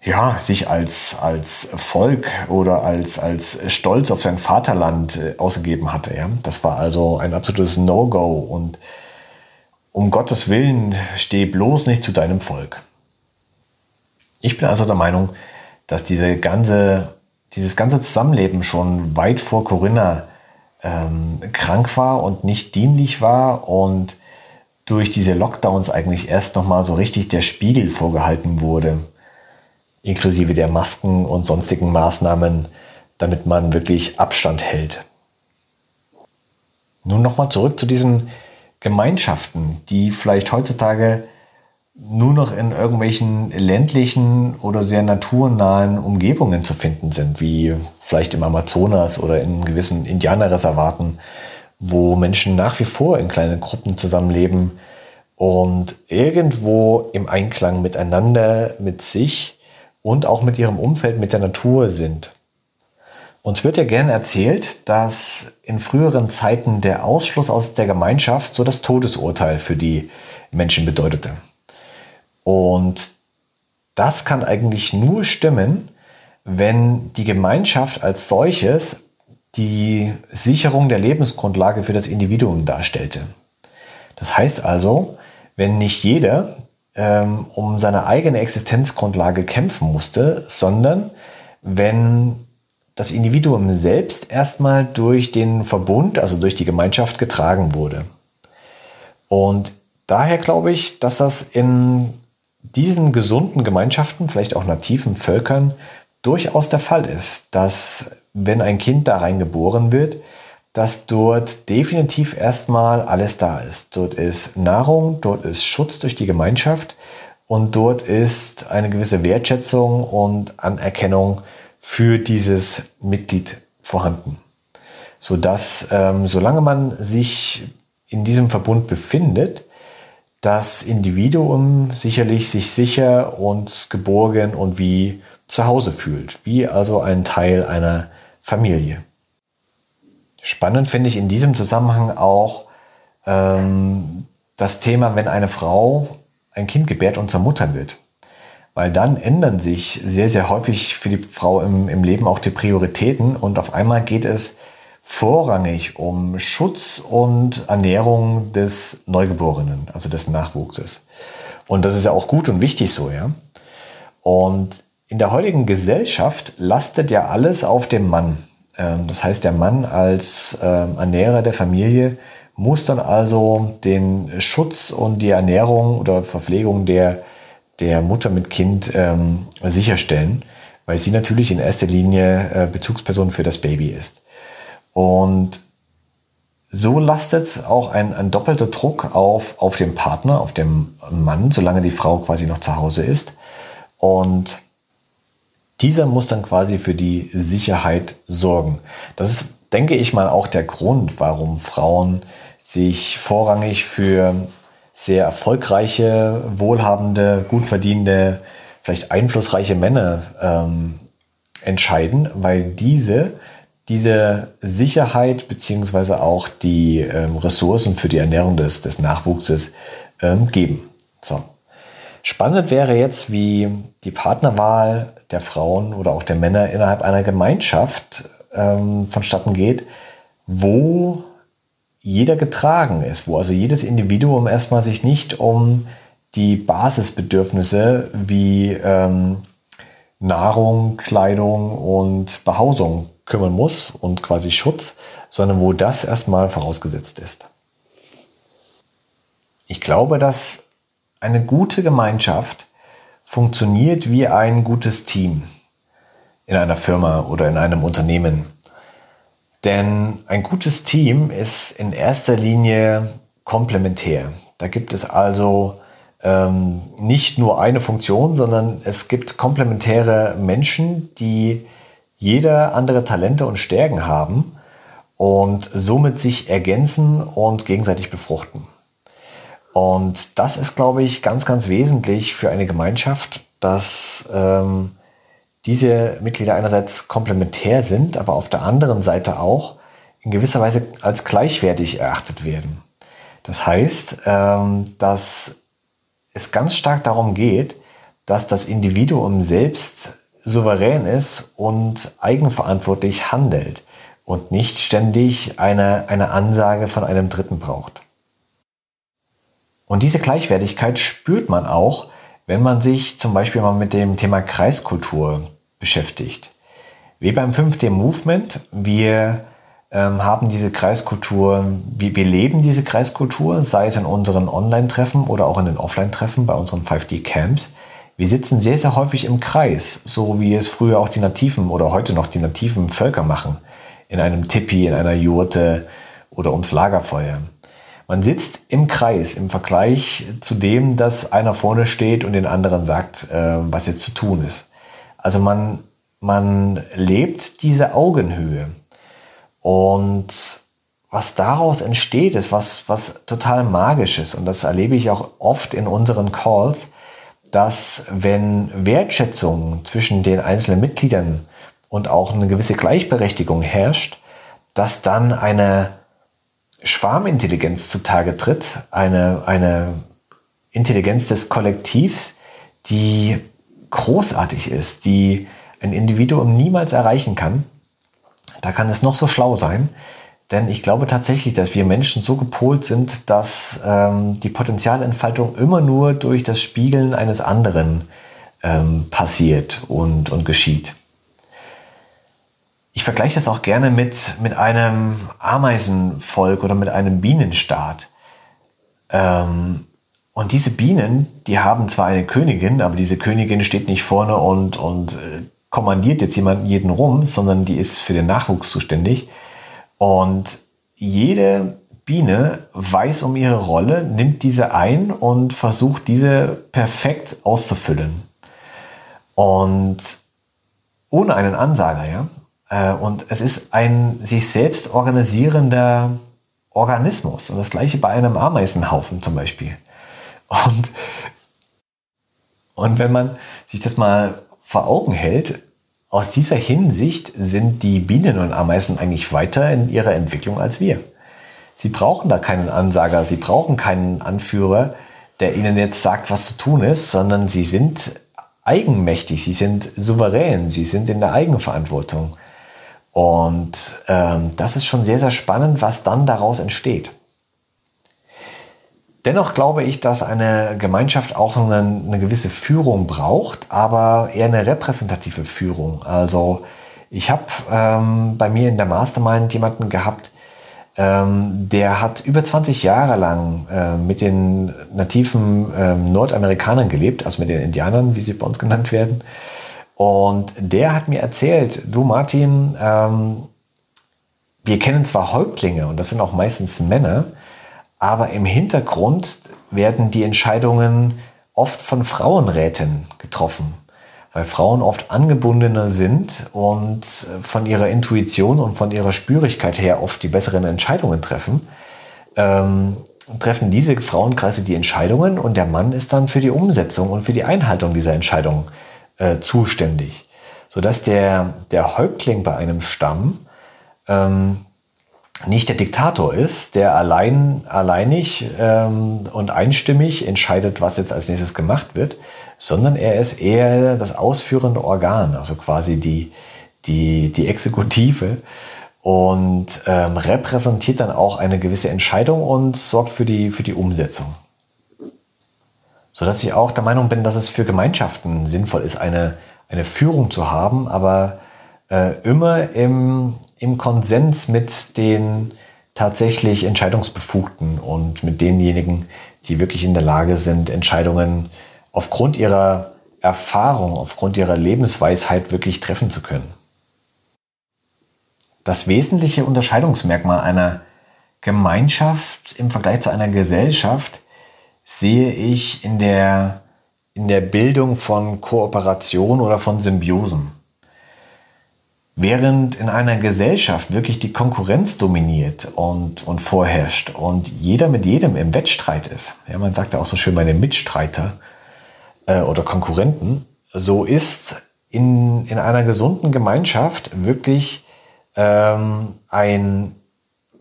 ja, sich als, als Volk oder als, als Stolz auf sein Vaterland äh, ausgegeben hatte. Ja? Das war also ein absolutes No-Go und um Gottes Willen steh bloß nicht zu deinem Volk. Ich bin also der Meinung, dass diese ganze, dieses ganze Zusammenleben schon weit vor Corinna ähm, krank war und nicht dienlich war und durch diese Lockdowns eigentlich erst nochmal so richtig der Spiegel vorgehalten wurde, inklusive der Masken und sonstigen Maßnahmen, damit man wirklich Abstand hält. Nun nochmal zurück zu diesen Gemeinschaften, die vielleicht heutzutage nur noch in irgendwelchen ländlichen oder sehr naturnahen Umgebungen zu finden sind, wie vielleicht im Amazonas oder in gewissen Indianerreservaten, wo Menschen nach wie vor in kleinen Gruppen zusammenleben und irgendwo im Einklang miteinander, mit sich und auch mit ihrem Umfeld, mit der Natur sind. Uns wird ja gern erzählt, dass in früheren Zeiten der Ausschluss aus der Gemeinschaft so das Todesurteil für die Menschen bedeutete. Und das kann eigentlich nur stimmen, wenn die Gemeinschaft als solches die Sicherung der Lebensgrundlage für das Individuum darstellte. Das heißt also, wenn nicht jeder ähm, um seine eigene Existenzgrundlage kämpfen musste, sondern wenn das Individuum selbst erstmal durch den Verbund, also durch die Gemeinschaft getragen wurde. Und daher glaube ich, dass das in diesen gesunden Gemeinschaften, vielleicht auch nativen Völkern, durchaus der Fall ist, dass wenn ein Kind da reingeboren wird, dass dort definitiv erstmal alles da ist. Dort ist Nahrung, dort ist Schutz durch die Gemeinschaft und dort ist eine gewisse Wertschätzung und Anerkennung für dieses Mitglied vorhanden. Sodass, ähm, solange man sich in diesem Verbund befindet, das Individuum sicherlich sich sicher und geborgen und wie zu Hause fühlt, wie also ein Teil einer Familie. Spannend finde ich in diesem Zusammenhang auch ähm, das Thema, wenn eine Frau ein Kind gebärt und zur Mutter wird weil dann ändern sich sehr, sehr häufig für die Frau im, im Leben auch die Prioritäten und auf einmal geht es vorrangig um Schutz und Ernährung des Neugeborenen, also des Nachwuchses. Und das ist ja auch gut und wichtig so, ja. Und in der heutigen Gesellschaft lastet ja alles auf dem Mann. Ähm, das heißt, der Mann als ähm, Ernährer der Familie muss dann also den Schutz und die Ernährung oder Verpflegung der der Mutter mit Kind ähm, sicherstellen, weil sie natürlich in erster Linie äh, Bezugsperson für das Baby ist. Und so lastet auch ein, ein doppelter Druck auf, auf den Partner, auf dem Mann, solange die Frau quasi noch zu Hause ist. Und dieser muss dann quasi für die Sicherheit sorgen. Das ist, denke ich mal, auch der Grund, warum Frauen sich vorrangig für sehr erfolgreiche, wohlhabende, gut verdienende, vielleicht einflussreiche Männer ähm, entscheiden, weil diese diese Sicherheit beziehungsweise auch die ähm, Ressourcen für die Ernährung des, des Nachwuchses ähm, geben. So. Spannend wäre jetzt, wie die Partnerwahl der Frauen oder auch der Männer innerhalb einer Gemeinschaft ähm, vonstatten geht, wo jeder getragen ist, wo also jedes Individuum erstmal sich nicht um die Basisbedürfnisse wie ähm, Nahrung, Kleidung und Behausung kümmern muss und quasi Schutz, sondern wo das erstmal vorausgesetzt ist. Ich glaube, dass eine gute Gemeinschaft funktioniert wie ein gutes Team in einer Firma oder in einem Unternehmen. Denn ein gutes Team ist in erster Linie komplementär. Da gibt es also ähm, nicht nur eine Funktion, sondern es gibt komplementäre Menschen, die jeder andere Talente und Stärken haben und somit sich ergänzen und gegenseitig befruchten. Und das ist, glaube ich, ganz, ganz wesentlich für eine Gemeinschaft, dass ähm, diese Mitglieder einerseits komplementär sind, aber auf der anderen Seite auch in gewisser Weise als gleichwertig erachtet werden. Das heißt, ähm, dass es ganz stark darum geht, dass das Individuum selbst souverän ist und eigenverantwortlich handelt und nicht ständig eine, eine Ansage von einem Dritten braucht. Und diese Gleichwertigkeit spürt man auch, wenn man sich zum Beispiel mal mit dem Thema Kreiskultur beschäftigt. Wie beim 5D-Movement, wir ähm, haben diese Kreiskultur, wir, wir leben diese Kreiskultur, sei es in unseren Online-Treffen oder auch in den Offline-Treffen bei unseren 5D-Camps. Wir sitzen sehr, sehr häufig im Kreis, so wie es früher auch die nativen oder heute noch die nativen Völker machen. In einem Tipi, in einer Jurte oder ums Lagerfeuer. Man sitzt im Kreis im Vergleich zu dem, dass einer vorne steht und den anderen sagt, äh, was jetzt zu tun ist. Also man, man lebt diese Augenhöhe. Und was daraus entsteht, ist was, was total magisches. Und das erlebe ich auch oft in unseren Calls, dass wenn Wertschätzung zwischen den einzelnen Mitgliedern und auch eine gewisse Gleichberechtigung herrscht, dass dann eine Schwarmintelligenz zutage tritt, eine, eine Intelligenz des Kollektivs, die großartig ist, die ein Individuum niemals erreichen kann. Da kann es noch so schlau sein, denn ich glaube tatsächlich, dass wir Menschen so gepolt sind, dass ähm, die Potenzialentfaltung immer nur durch das Spiegeln eines anderen ähm, passiert und, und geschieht. Ich vergleiche das auch gerne mit, mit einem Ameisenvolk oder mit einem Bienenstaat. Ähm, und diese Bienen, die haben zwar eine Königin, aber diese Königin steht nicht vorne und, und äh, kommandiert jetzt jemanden jeden rum, sondern die ist für den Nachwuchs zuständig. Und jede Biene weiß um ihre Rolle, nimmt diese ein und versucht diese perfekt auszufüllen. Und ohne einen Ansager, ja. Äh, und es ist ein sich selbst organisierender Organismus. Und das gleiche bei einem Ameisenhaufen zum Beispiel. Und, und wenn man sich das mal vor Augen hält, aus dieser Hinsicht sind die Bienen und Ameisen eigentlich weiter in ihrer Entwicklung als wir. Sie brauchen da keinen Ansager, sie brauchen keinen Anführer, der ihnen jetzt sagt, was zu tun ist, sondern sie sind eigenmächtig, sie sind souverän, sie sind in der Eigenverantwortung. Und ähm, das ist schon sehr, sehr spannend, was dann daraus entsteht. Dennoch glaube ich, dass eine Gemeinschaft auch eine, eine, gewisse Führung braucht, aber eher eine repräsentative Führung. Also ich habe ähm, bei mir in der Mastermind jemanden gehabt, ähm, der hat über 20 Jahre lang äh, mit den nativen ähm, Nordamerikanern gelebt, also mit den Indianern, wie sie bei uns genannt werden. Und der hat mir erzählt, du Martin, ähm, wir kennen zwar Häuptlinge und das sind auch meistens Männer, aber im Hintergrund werden die Entscheidungen oft von Frauenräten getroffen, weil Frauen oft angebundener sind und von ihrer Intuition und von ihrer Spürigkeit her oft die besseren Entscheidungen treffen. Ähm, treffen diese Frauenkreise die Entscheidungen und der Mann ist dann für die Umsetzung und für die Einhaltung dieser Entscheidungen äh, zuständig. Sodass der, der Häuptling bei einem Stamm ähm, nicht der Diktator ist, der allein, alleinig ähm, und einstimmig entscheidet, was jetzt als nächstes gemacht wird, sondern er ist eher das ausführende Organ, also quasi die, die, die Exekutive und ähm, repräsentiert dann auch eine gewisse Entscheidung und sorgt für die, für die Umsetzung sodass ich auch der Meinung bin, dass es für Gemeinschaften sinnvoll ist, eine, eine Führung zu haben, aber äh, immer im, im Konsens mit den tatsächlich Entscheidungsbefugten und mit denjenigen, die wirklich in der Lage sind, Entscheidungen aufgrund ihrer Erfahrung, aufgrund ihrer Lebensweisheit wirklich treffen zu können. Das wesentliche Unterscheidungsmerkmal einer Gemeinschaft im Vergleich zu einer Gesellschaft sehe ich in der, in der Bildung von Kooperation oder von Symbiosen. Während in einer Gesellschaft wirklich die Konkurrenz dominiert und, und vorherrscht und jeder mit jedem im Wettstreit ist, ja, man sagt ja auch so schön bei den Mitstreiter äh, oder Konkurrenten, so ist in, in einer gesunden Gemeinschaft wirklich ähm, ein,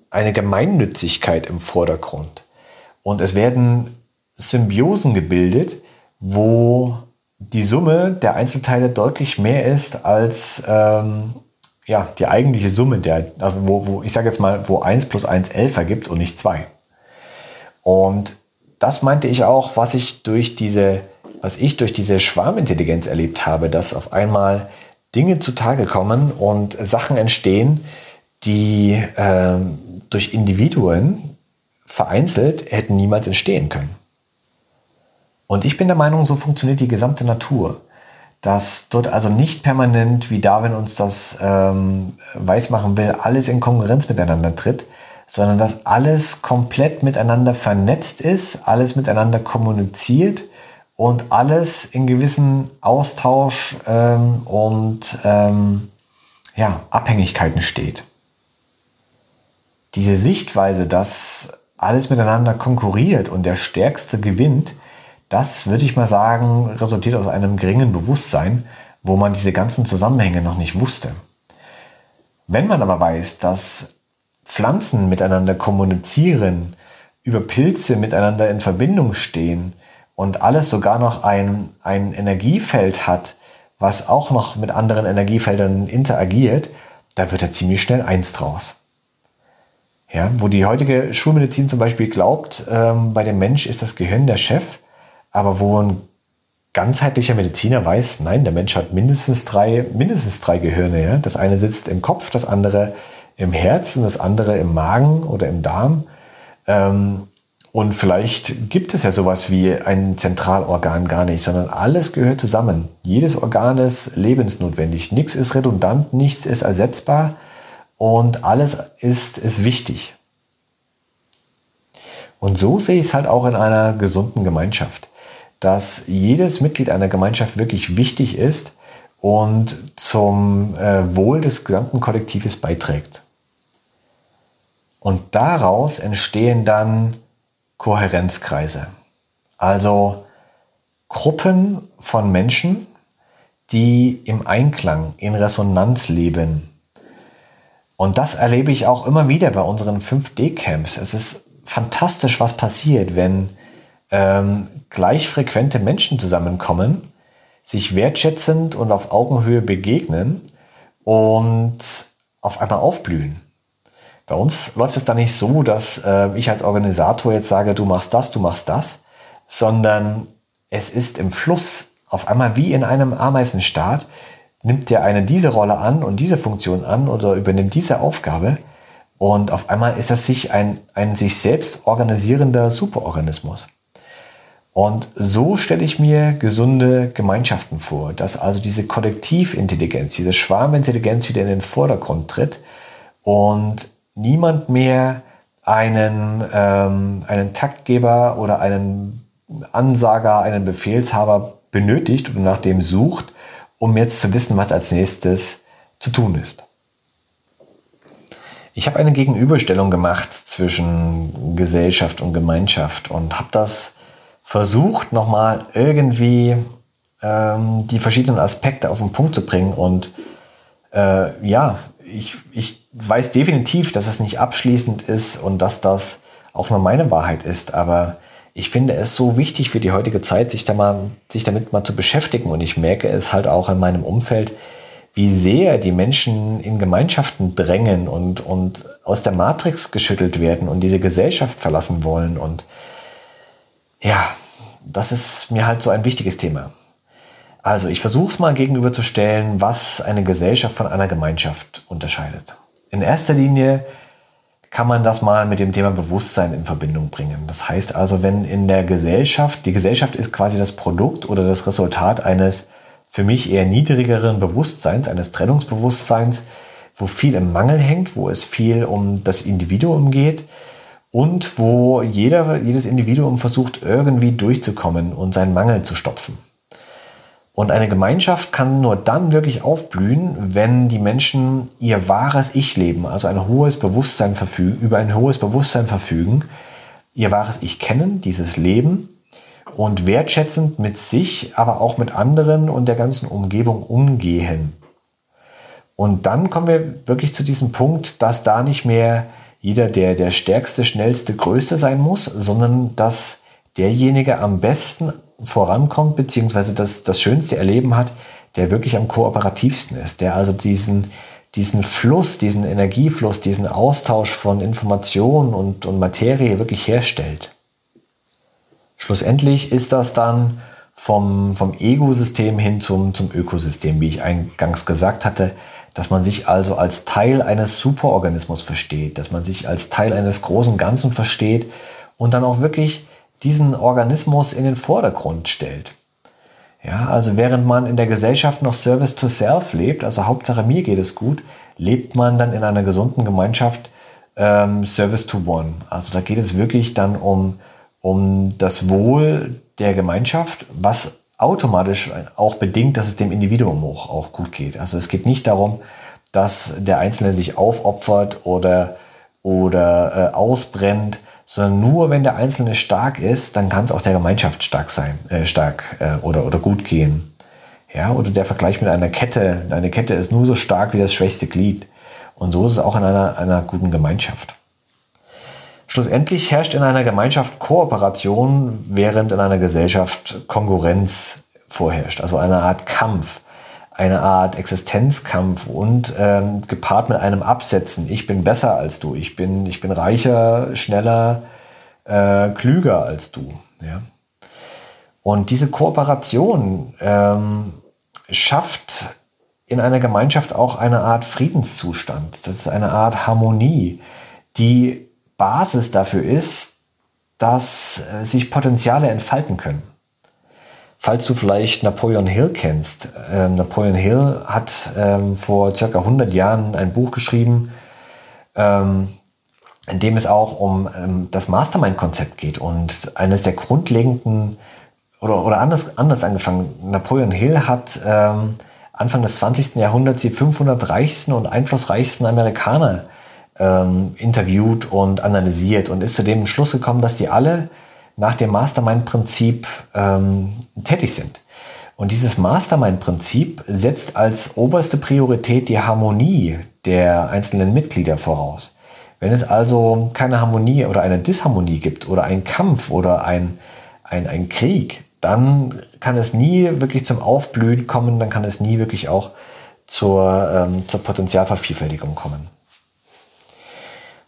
eine Gemeinnützigkeit im Vordergrund. Und es werden Symbiosen gebildet, wo die Summe der Einzelteile deutlich mehr ist als ähm, ja, die eigentliche Summe der, also wo, wo ich sage jetzt mal, wo 1 plus 1 11 ergibt und nicht 2. Und das meinte ich auch, was ich durch diese, was ich durch diese Schwarmintelligenz erlebt habe, dass auf einmal Dinge zutage kommen und Sachen entstehen, die äh, durch Individuen vereinzelt hätten niemals entstehen können. Und ich bin der Meinung, so funktioniert die gesamte Natur. Dass dort also nicht permanent, wie Darwin uns das ähm, weismachen will, alles in Konkurrenz miteinander tritt, sondern dass alles komplett miteinander vernetzt ist, alles miteinander kommuniziert und alles in gewissen Austausch ähm, und ähm, ja, Abhängigkeiten steht. Diese Sichtweise, dass alles miteinander konkurriert und der Stärkste gewinnt, das würde ich mal sagen, resultiert aus einem geringen Bewusstsein, wo man diese ganzen Zusammenhänge noch nicht wusste. Wenn man aber weiß, dass Pflanzen miteinander kommunizieren, über Pilze miteinander in Verbindung stehen und alles sogar noch ein, ein Energiefeld hat, was auch noch mit anderen Energiefeldern interagiert, da wird er ziemlich schnell eins draus. Ja, wo die heutige Schulmedizin zum Beispiel glaubt, ähm, bei dem Mensch ist das Gehirn der Chef, aber wo ein ganzheitlicher Mediziner weiß, nein, der Mensch hat mindestens drei, mindestens drei Gehirne. Ja? Das eine sitzt im Kopf, das andere im Herz und das andere im Magen oder im Darm. Ähm, und vielleicht gibt es ja sowas wie ein Zentralorgan gar nicht, sondern alles gehört zusammen. Jedes Organ ist lebensnotwendig. Nichts ist redundant, nichts ist ersetzbar und alles ist, ist wichtig. Und so sehe ich es halt auch in einer gesunden Gemeinschaft, dass jedes Mitglied einer Gemeinschaft wirklich wichtig ist und zum äh, Wohl des gesamten Kollektives beiträgt. Und daraus entstehen dann Kohärenzkreise. Also Gruppen von Menschen, die im Einklang, in Resonanz leben. Und das erlebe ich auch immer wieder bei unseren 5D-Camps. Es ist fantastisch, was passiert, wenn ähm, gleichfrequente Menschen zusammenkommen, sich wertschätzend und auf Augenhöhe begegnen und auf einmal aufblühen. Bei uns läuft es dann nicht so, dass äh, ich als Organisator jetzt sage, du machst das, du machst das, sondern es ist im Fluss auf einmal wie in einem Ameisenstaat, nimmt der eine diese Rolle an und diese Funktion an oder übernimmt diese Aufgabe und auf einmal ist das sich ein, ein sich selbst organisierender Superorganismus. Und so stelle ich mir gesunde Gemeinschaften vor, dass also diese Kollektivintelligenz, diese Schwarmintelligenz wieder in den Vordergrund tritt und niemand mehr einen, ähm, einen Taktgeber oder einen Ansager, einen Befehlshaber benötigt oder nach dem sucht, um jetzt zu wissen, was als nächstes zu tun ist. Ich habe eine Gegenüberstellung gemacht zwischen Gesellschaft und Gemeinschaft und habe das versucht, nochmal irgendwie ähm, die verschiedenen Aspekte auf den Punkt zu bringen. Und äh, ja, ich, ich weiß definitiv, dass es nicht abschließend ist und dass das auch nur meine Wahrheit ist, aber ich finde es so wichtig für die heutige Zeit, sich, da mal, sich damit mal zu beschäftigen. Und ich merke es halt auch in meinem Umfeld, wie sehr die Menschen in Gemeinschaften drängen und, und aus der Matrix geschüttelt werden und diese Gesellschaft verlassen wollen. Und ja, das ist mir halt so ein wichtiges Thema. Also, ich versuche es mal gegenüberzustellen, was eine Gesellschaft von einer Gemeinschaft unterscheidet. In erster Linie kann man das mal mit dem Thema Bewusstsein in Verbindung bringen. Das heißt also, wenn in der Gesellschaft, die Gesellschaft ist quasi das Produkt oder das Resultat eines für mich eher niedrigeren Bewusstseins, eines Trennungsbewusstseins, wo viel im Mangel hängt, wo es viel um das Individuum geht und wo jeder, jedes Individuum versucht, irgendwie durchzukommen und seinen Mangel zu stopfen. Und eine Gemeinschaft kann nur dann wirklich aufblühen, wenn die Menschen ihr wahres Ich leben, also ein hohes Bewusstsein verfügen, über ein hohes Bewusstsein verfügen, ihr wahres Ich kennen, dieses Leben und wertschätzend mit sich, aber auch mit anderen und der ganzen Umgebung umgehen. Und dann kommen wir wirklich zu diesem Punkt, dass da nicht mehr jeder der, der stärkste, schnellste, größte sein muss, sondern dass derjenige am besten vorankommt, beziehungsweise das, das schönste Erleben hat, der wirklich am kooperativsten ist, der also diesen, diesen Fluss, diesen Energiefluss, diesen Austausch von Informationen und, und Materie wirklich herstellt. Schlussendlich ist das dann vom, vom Ego-System hin zum, zum Ökosystem, wie ich eingangs gesagt hatte, dass man sich also als Teil eines Superorganismus versteht, dass man sich als Teil eines großen Ganzen versteht und dann auch wirklich diesen Organismus in den Vordergrund stellt. Ja, also während man in der Gesellschaft noch Service to Self lebt, also Hauptsache mir geht es gut, lebt man dann in einer gesunden Gemeinschaft ähm, Service to One. Also da geht es wirklich dann um, um das Wohl der Gemeinschaft, was automatisch auch bedingt, dass es dem Individuum auch, auch gut geht. Also es geht nicht darum, dass der Einzelne sich aufopfert oder, oder äh, ausbrennt, sondern nur wenn der Einzelne stark ist, dann kann es auch der Gemeinschaft stark sein, äh, stark äh, oder, oder gut gehen. Ja, oder der Vergleich mit einer Kette. Eine Kette ist nur so stark wie das schwächste Glied. Und so ist es auch in einer, einer guten Gemeinschaft. Schlussendlich herrscht in einer Gemeinschaft Kooperation, während in einer Gesellschaft Konkurrenz vorherrscht. Also eine Art Kampf, eine Art Existenzkampf und ähm, gepaart mit einem Absetzen. Ich bin besser als du, ich bin, ich bin reicher, schneller, äh, klüger als du. Ja? Und diese Kooperation ähm, schafft in einer Gemeinschaft auch eine Art Friedenszustand. Das ist eine Art Harmonie, die Basis dafür ist, dass äh, sich Potenziale entfalten können. Falls du vielleicht Napoleon Hill kennst, äh, Napoleon Hill hat ähm, vor circa 100 Jahren ein Buch geschrieben, ähm, in dem es auch um ähm, das Mastermind-Konzept geht. Und eines der grundlegenden, oder, oder anders, anders angefangen, Napoleon Hill hat ähm, Anfang des 20. Jahrhunderts die 500 reichsten und einflussreichsten Amerikaner ähm, interviewt und analysiert und ist zu dem Schluss gekommen, dass die alle nach dem Mastermind-Prinzip ähm, tätig sind. Und dieses Mastermind-Prinzip setzt als oberste Priorität die Harmonie der einzelnen Mitglieder voraus. Wenn es also keine Harmonie oder eine Disharmonie gibt oder einen Kampf oder ein, ein, ein Krieg, dann kann es nie wirklich zum Aufblühen kommen, dann kann es nie wirklich auch zur, ähm, zur Potenzialvervielfältigung kommen.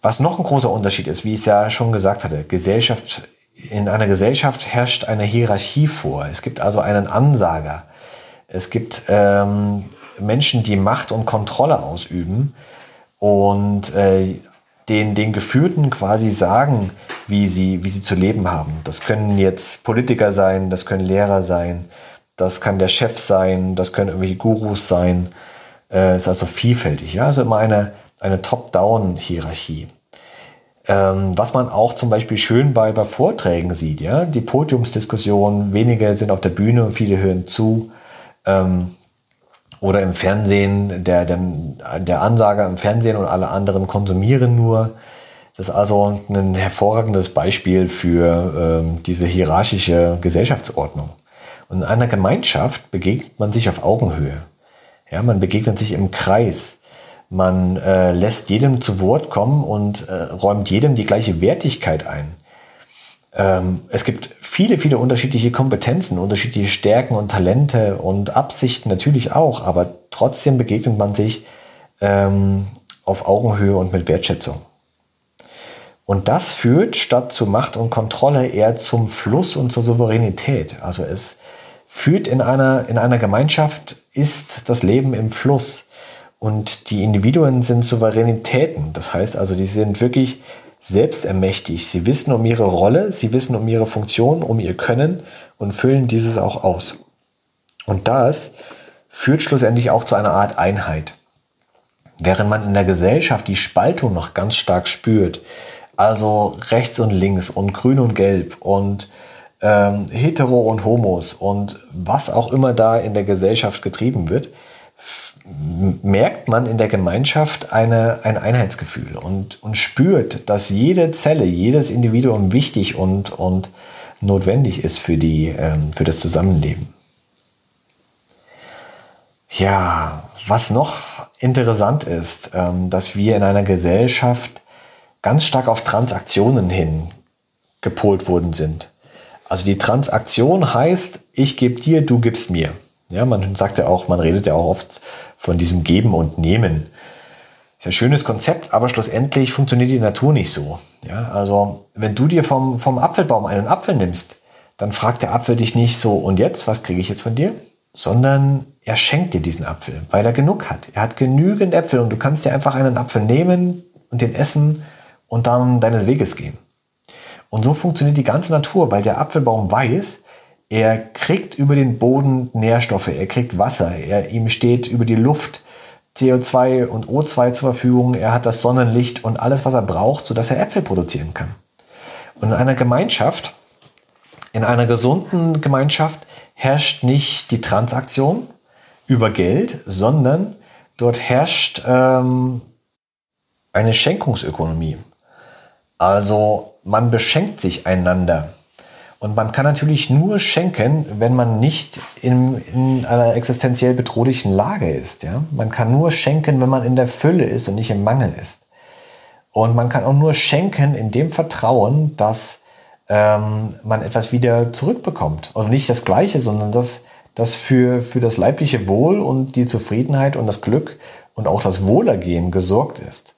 Was noch ein großer Unterschied ist, wie ich es ja schon gesagt hatte, Gesellschaft, in einer Gesellschaft herrscht eine Hierarchie vor. Es gibt also einen Ansager. Es gibt ähm, Menschen, die Macht und Kontrolle ausüben und äh, den, den Geführten quasi sagen, wie sie, wie sie zu leben haben. Das können jetzt Politiker sein, das können Lehrer sein, das kann der Chef sein, das können irgendwelche Gurus sein. Es äh, ist also vielfältig. Ja? Also immer eine, eine Top-Down-Hierarchie. Ähm, was man auch zum Beispiel schön bei, bei Vorträgen sieht, ja, die Podiumsdiskussion, wenige sind auf der Bühne und viele hören zu. Ähm, oder im Fernsehen, der, der, der Ansager im Fernsehen und alle anderen konsumieren nur. Das ist also ein hervorragendes Beispiel für ähm, diese hierarchische Gesellschaftsordnung. Und in einer Gemeinschaft begegnet man sich auf Augenhöhe. Ja, man begegnet sich im Kreis. Man äh, lässt jedem zu Wort kommen und äh, räumt jedem die gleiche Wertigkeit ein. Ähm, es gibt viele, viele unterschiedliche Kompetenzen, unterschiedliche Stärken und Talente und Absichten natürlich auch, aber trotzdem begegnet man sich ähm, auf Augenhöhe und mit Wertschätzung. Und das führt statt zu Macht und Kontrolle eher zum Fluss und zur Souveränität. Also es führt in einer, in einer Gemeinschaft, ist das Leben im Fluss. Und die Individuen sind Souveränitäten. Das heißt also, die sind wirklich selbstermächtigt. Sie wissen um ihre Rolle, sie wissen um ihre Funktion, um ihr Können und füllen dieses auch aus. Und das führt schlussendlich auch zu einer Art Einheit. Während man in der Gesellschaft die Spaltung noch ganz stark spürt, also rechts und links und grün und gelb und ähm, hetero und homos und was auch immer da in der Gesellschaft getrieben wird, merkt man in der Gemeinschaft eine, ein Einheitsgefühl und, und spürt, dass jede Zelle, jedes Individuum wichtig und, und notwendig ist für, die, ähm, für das Zusammenleben. Ja, was noch interessant ist, ähm, dass wir in einer Gesellschaft ganz stark auf Transaktionen hin gepolt worden sind. Also die Transaktion heißt, ich gebe dir, du gibst mir. Ja, man sagt ja auch, man redet ja auch oft von diesem Geben und Nehmen. Ist ein schönes Konzept, aber schlussendlich funktioniert die Natur nicht so. Ja, also wenn du dir vom, vom Apfelbaum einen Apfel nimmst, dann fragt der Apfel dich nicht so, und jetzt, was kriege ich jetzt von dir? Sondern er schenkt dir diesen Apfel, weil er genug hat. Er hat genügend Äpfel und du kannst dir einfach einen Apfel nehmen und den essen und dann deines Weges gehen. Und so funktioniert die ganze Natur, weil der Apfelbaum weiß, er kriegt über den Boden Nährstoffe, er kriegt Wasser, er, ihm steht über die Luft CO2 und O2 zur Verfügung, er hat das Sonnenlicht und alles, was er braucht, sodass er Äpfel produzieren kann. Und in einer Gemeinschaft, in einer gesunden Gemeinschaft herrscht nicht die Transaktion über Geld, sondern dort herrscht ähm, eine Schenkungsökonomie. Also man beschenkt sich einander. Und man kann natürlich nur schenken, wenn man nicht in, in, einer existenziell bedrohlichen Lage ist. Ja? Man kann nur schenken, wenn man in der Fülle ist und nicht im Mangel ist. Und man kann auch nur schenken in dem Vertrauen, dass ähm, man etwas wieder zurückbekommt. Und nicht das Gleiche, sondern das, das für, für das leibliche Wohl und die Zufriedenheit und das Glück und auch das Wohlergehen gesorgt ist.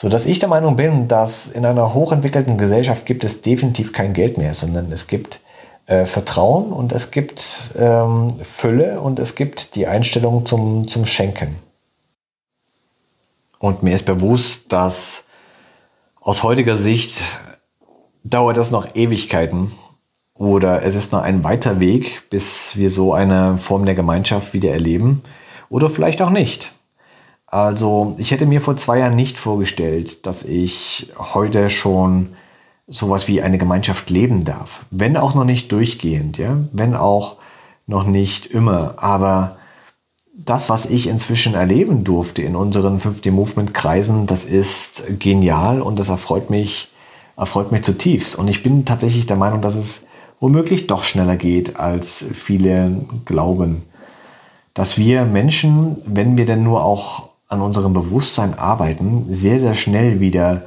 So dass ich der Meinung bin, dass in einer hochentwickelten Gesellschaft gibt es definitiv kein Geld mehr, sondern es gibt äh, Vertrauen und es gibt ähm, Fülle und es gibt die Einstellung zum, zum Schenken. Und mir ist bewusst, dass aus heutiger Sicht dauert das noch Ewigkeiten oder es ist noch ein weiter Weg, bis wir so eine Form der Gemeinschaft wieder erleben oder vielleicht auch nicht. Also ich hätte mir vor zwei Jahren nicht vorgestellt, dass ich heute schon sowas wie eine Gemeinschaft leben darf. Wenn auch noch nicht durchgehend, ja, wenn auch noch nicht immer. Aber das, was ich inzwischen erleben durfte in unseren 5D-Movement-Kreisen, das ist genial und das erfreut mich, erfreut mich zutiefst. Und ich bin tatsächlich der Meinung, dass es womöglich doch schneller geht, als viele glauben. Dass wir Menschen, wenn wir denn nur auch an unserem Bewusstsein arbeiten, sehr, sehr schnell wieder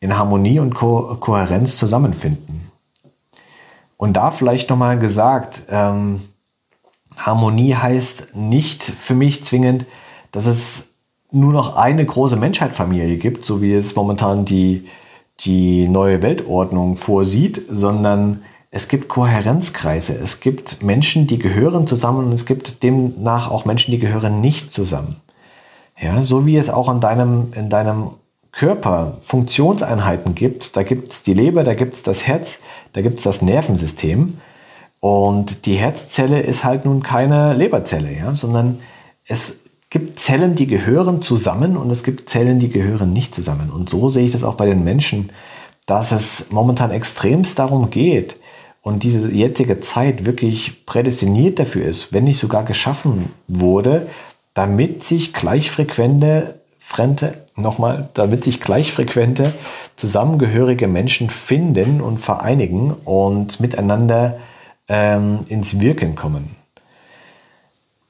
in Harmonie und Ko Kohärenz zusammenfinden. Und da vielleicht nochmal gesagt, ähm, Harmonie heißt nicht für mich zwingend, dass es nur noch eine große Menschheitsfamilie gibt, so wie es momentan die, die neue Weltordnung vorsieht, sondern es gibt Kohärenzkreise. Es gibt Menschen, die gehören zusammen und es gibt demnach auch Menschen, die gehören nicht zusammen. Ja, so wie es auch in deinem, in deinem Körper Funktionseinheiten gibt, da gibt es die Leber, da gibt es das Herz, da gibt es das Nervensystem. Und die Herzzelle ist halt nun keine Leberzelle, ja, sondern es gibt Zellen, die gehören zusammen und es gibt Zellen, die gehören nicht zusammen. Und so sehe ich das auch bei den Menschen, dass es momentan extremst darum geht und diese jetzige Zeit wirklich prädestiniert dafür ist, wenn nicht sogar geschaffen wurde, damit sich gleichfrequente, Frente, nochmal, damit sich gleichfrequente, zusammengehörige Menschen finden und vereinigen und miteinander ähm, ins Wirken kommen.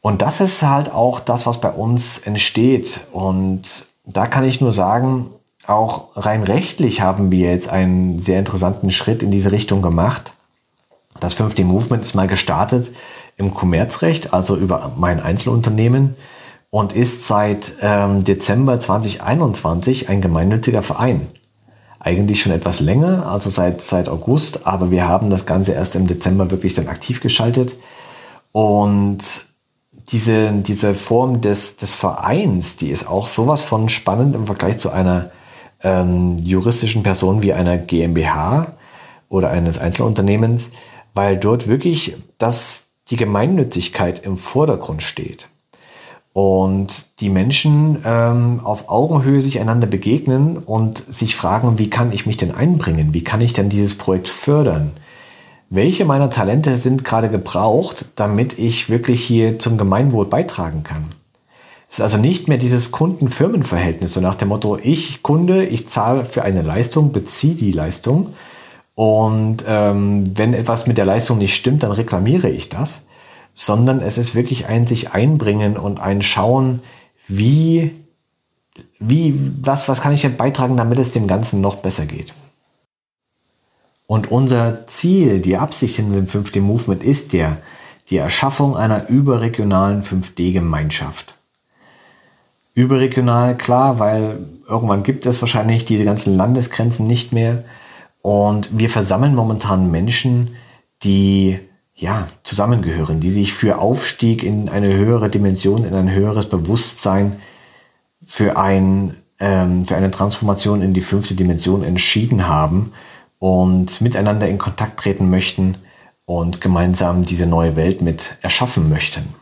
Und das ist halt auch das, was bei uns entsteht. Und da kann ich nur sagen, auch rein rechtlich haben wir jetzt einen sehr interessanten Schritt in diese Richtung gemacht. Das 5D Movement ist mal gestartet im Kommerzrecht, also über mein Einzelunternehmen und ist seit ähm, Dezember 2021 ein gemeinnütziger Verein. Eigentlich schon etwas länger, also seit, seit August, aber wir haben das Ganze erst im Dezember wirklich dann aktiv geschaltet. Und diese, diese Form des, des Vereins, die ist auch sowas von spannend im Vergleich zu einer ähm, juristischen Person wie einer GmbH oder eines Einzelunternehmens, weil dort wirklich das, die Gemeinnützigkeit im Vordergrund steht. Und die Menschen ähm, auf Augenhöhe sich einander begegnen und sich fragen, wie kann ich mich denn einbringen? Wie kann ich denn dieses Projekt fördern? Welche meiner Talente sind gerade gebraucht, damit ich wirklich hier zum Gemeinwohl beitragen kann? Es ist also nicht mehr dieses Kunden-Firmen-Verhältnis, so nach dem Motto, ich Kunde, ich zahle für eine Leistung, beziehe die Leistung und ähm, wenn etwas mit der Leistung nicht stimmt, dann reklamiere ich das, sondern es ist wirklich ein sich einbringen und ein Schauen, wie, wie, was, was kann ich denn beitragen, damit es dem Ganzen noch besser geht. Und unser Ziel, die Absicht in dem 5D Movement ist ja die Erschaffung einer überregionalen 5D-Gemeinschaft. Überregional, klar, weil irgendwann gibt es wahrscheinlich diese ganzen Landesgrenzen nicht mehr. Und wir versammeln momentan Menschen, die ja, zusammengehören, die sich für Aufstieg in eine höhere Dimension, in ein höheres Bewusstsein, für, ein, ähm, für eine Transformation in die fünfte Dimension entschieden haben und miteinander in Kontakt treten möchten und gemeinsam diese neue Welt mit erschaffen möchten.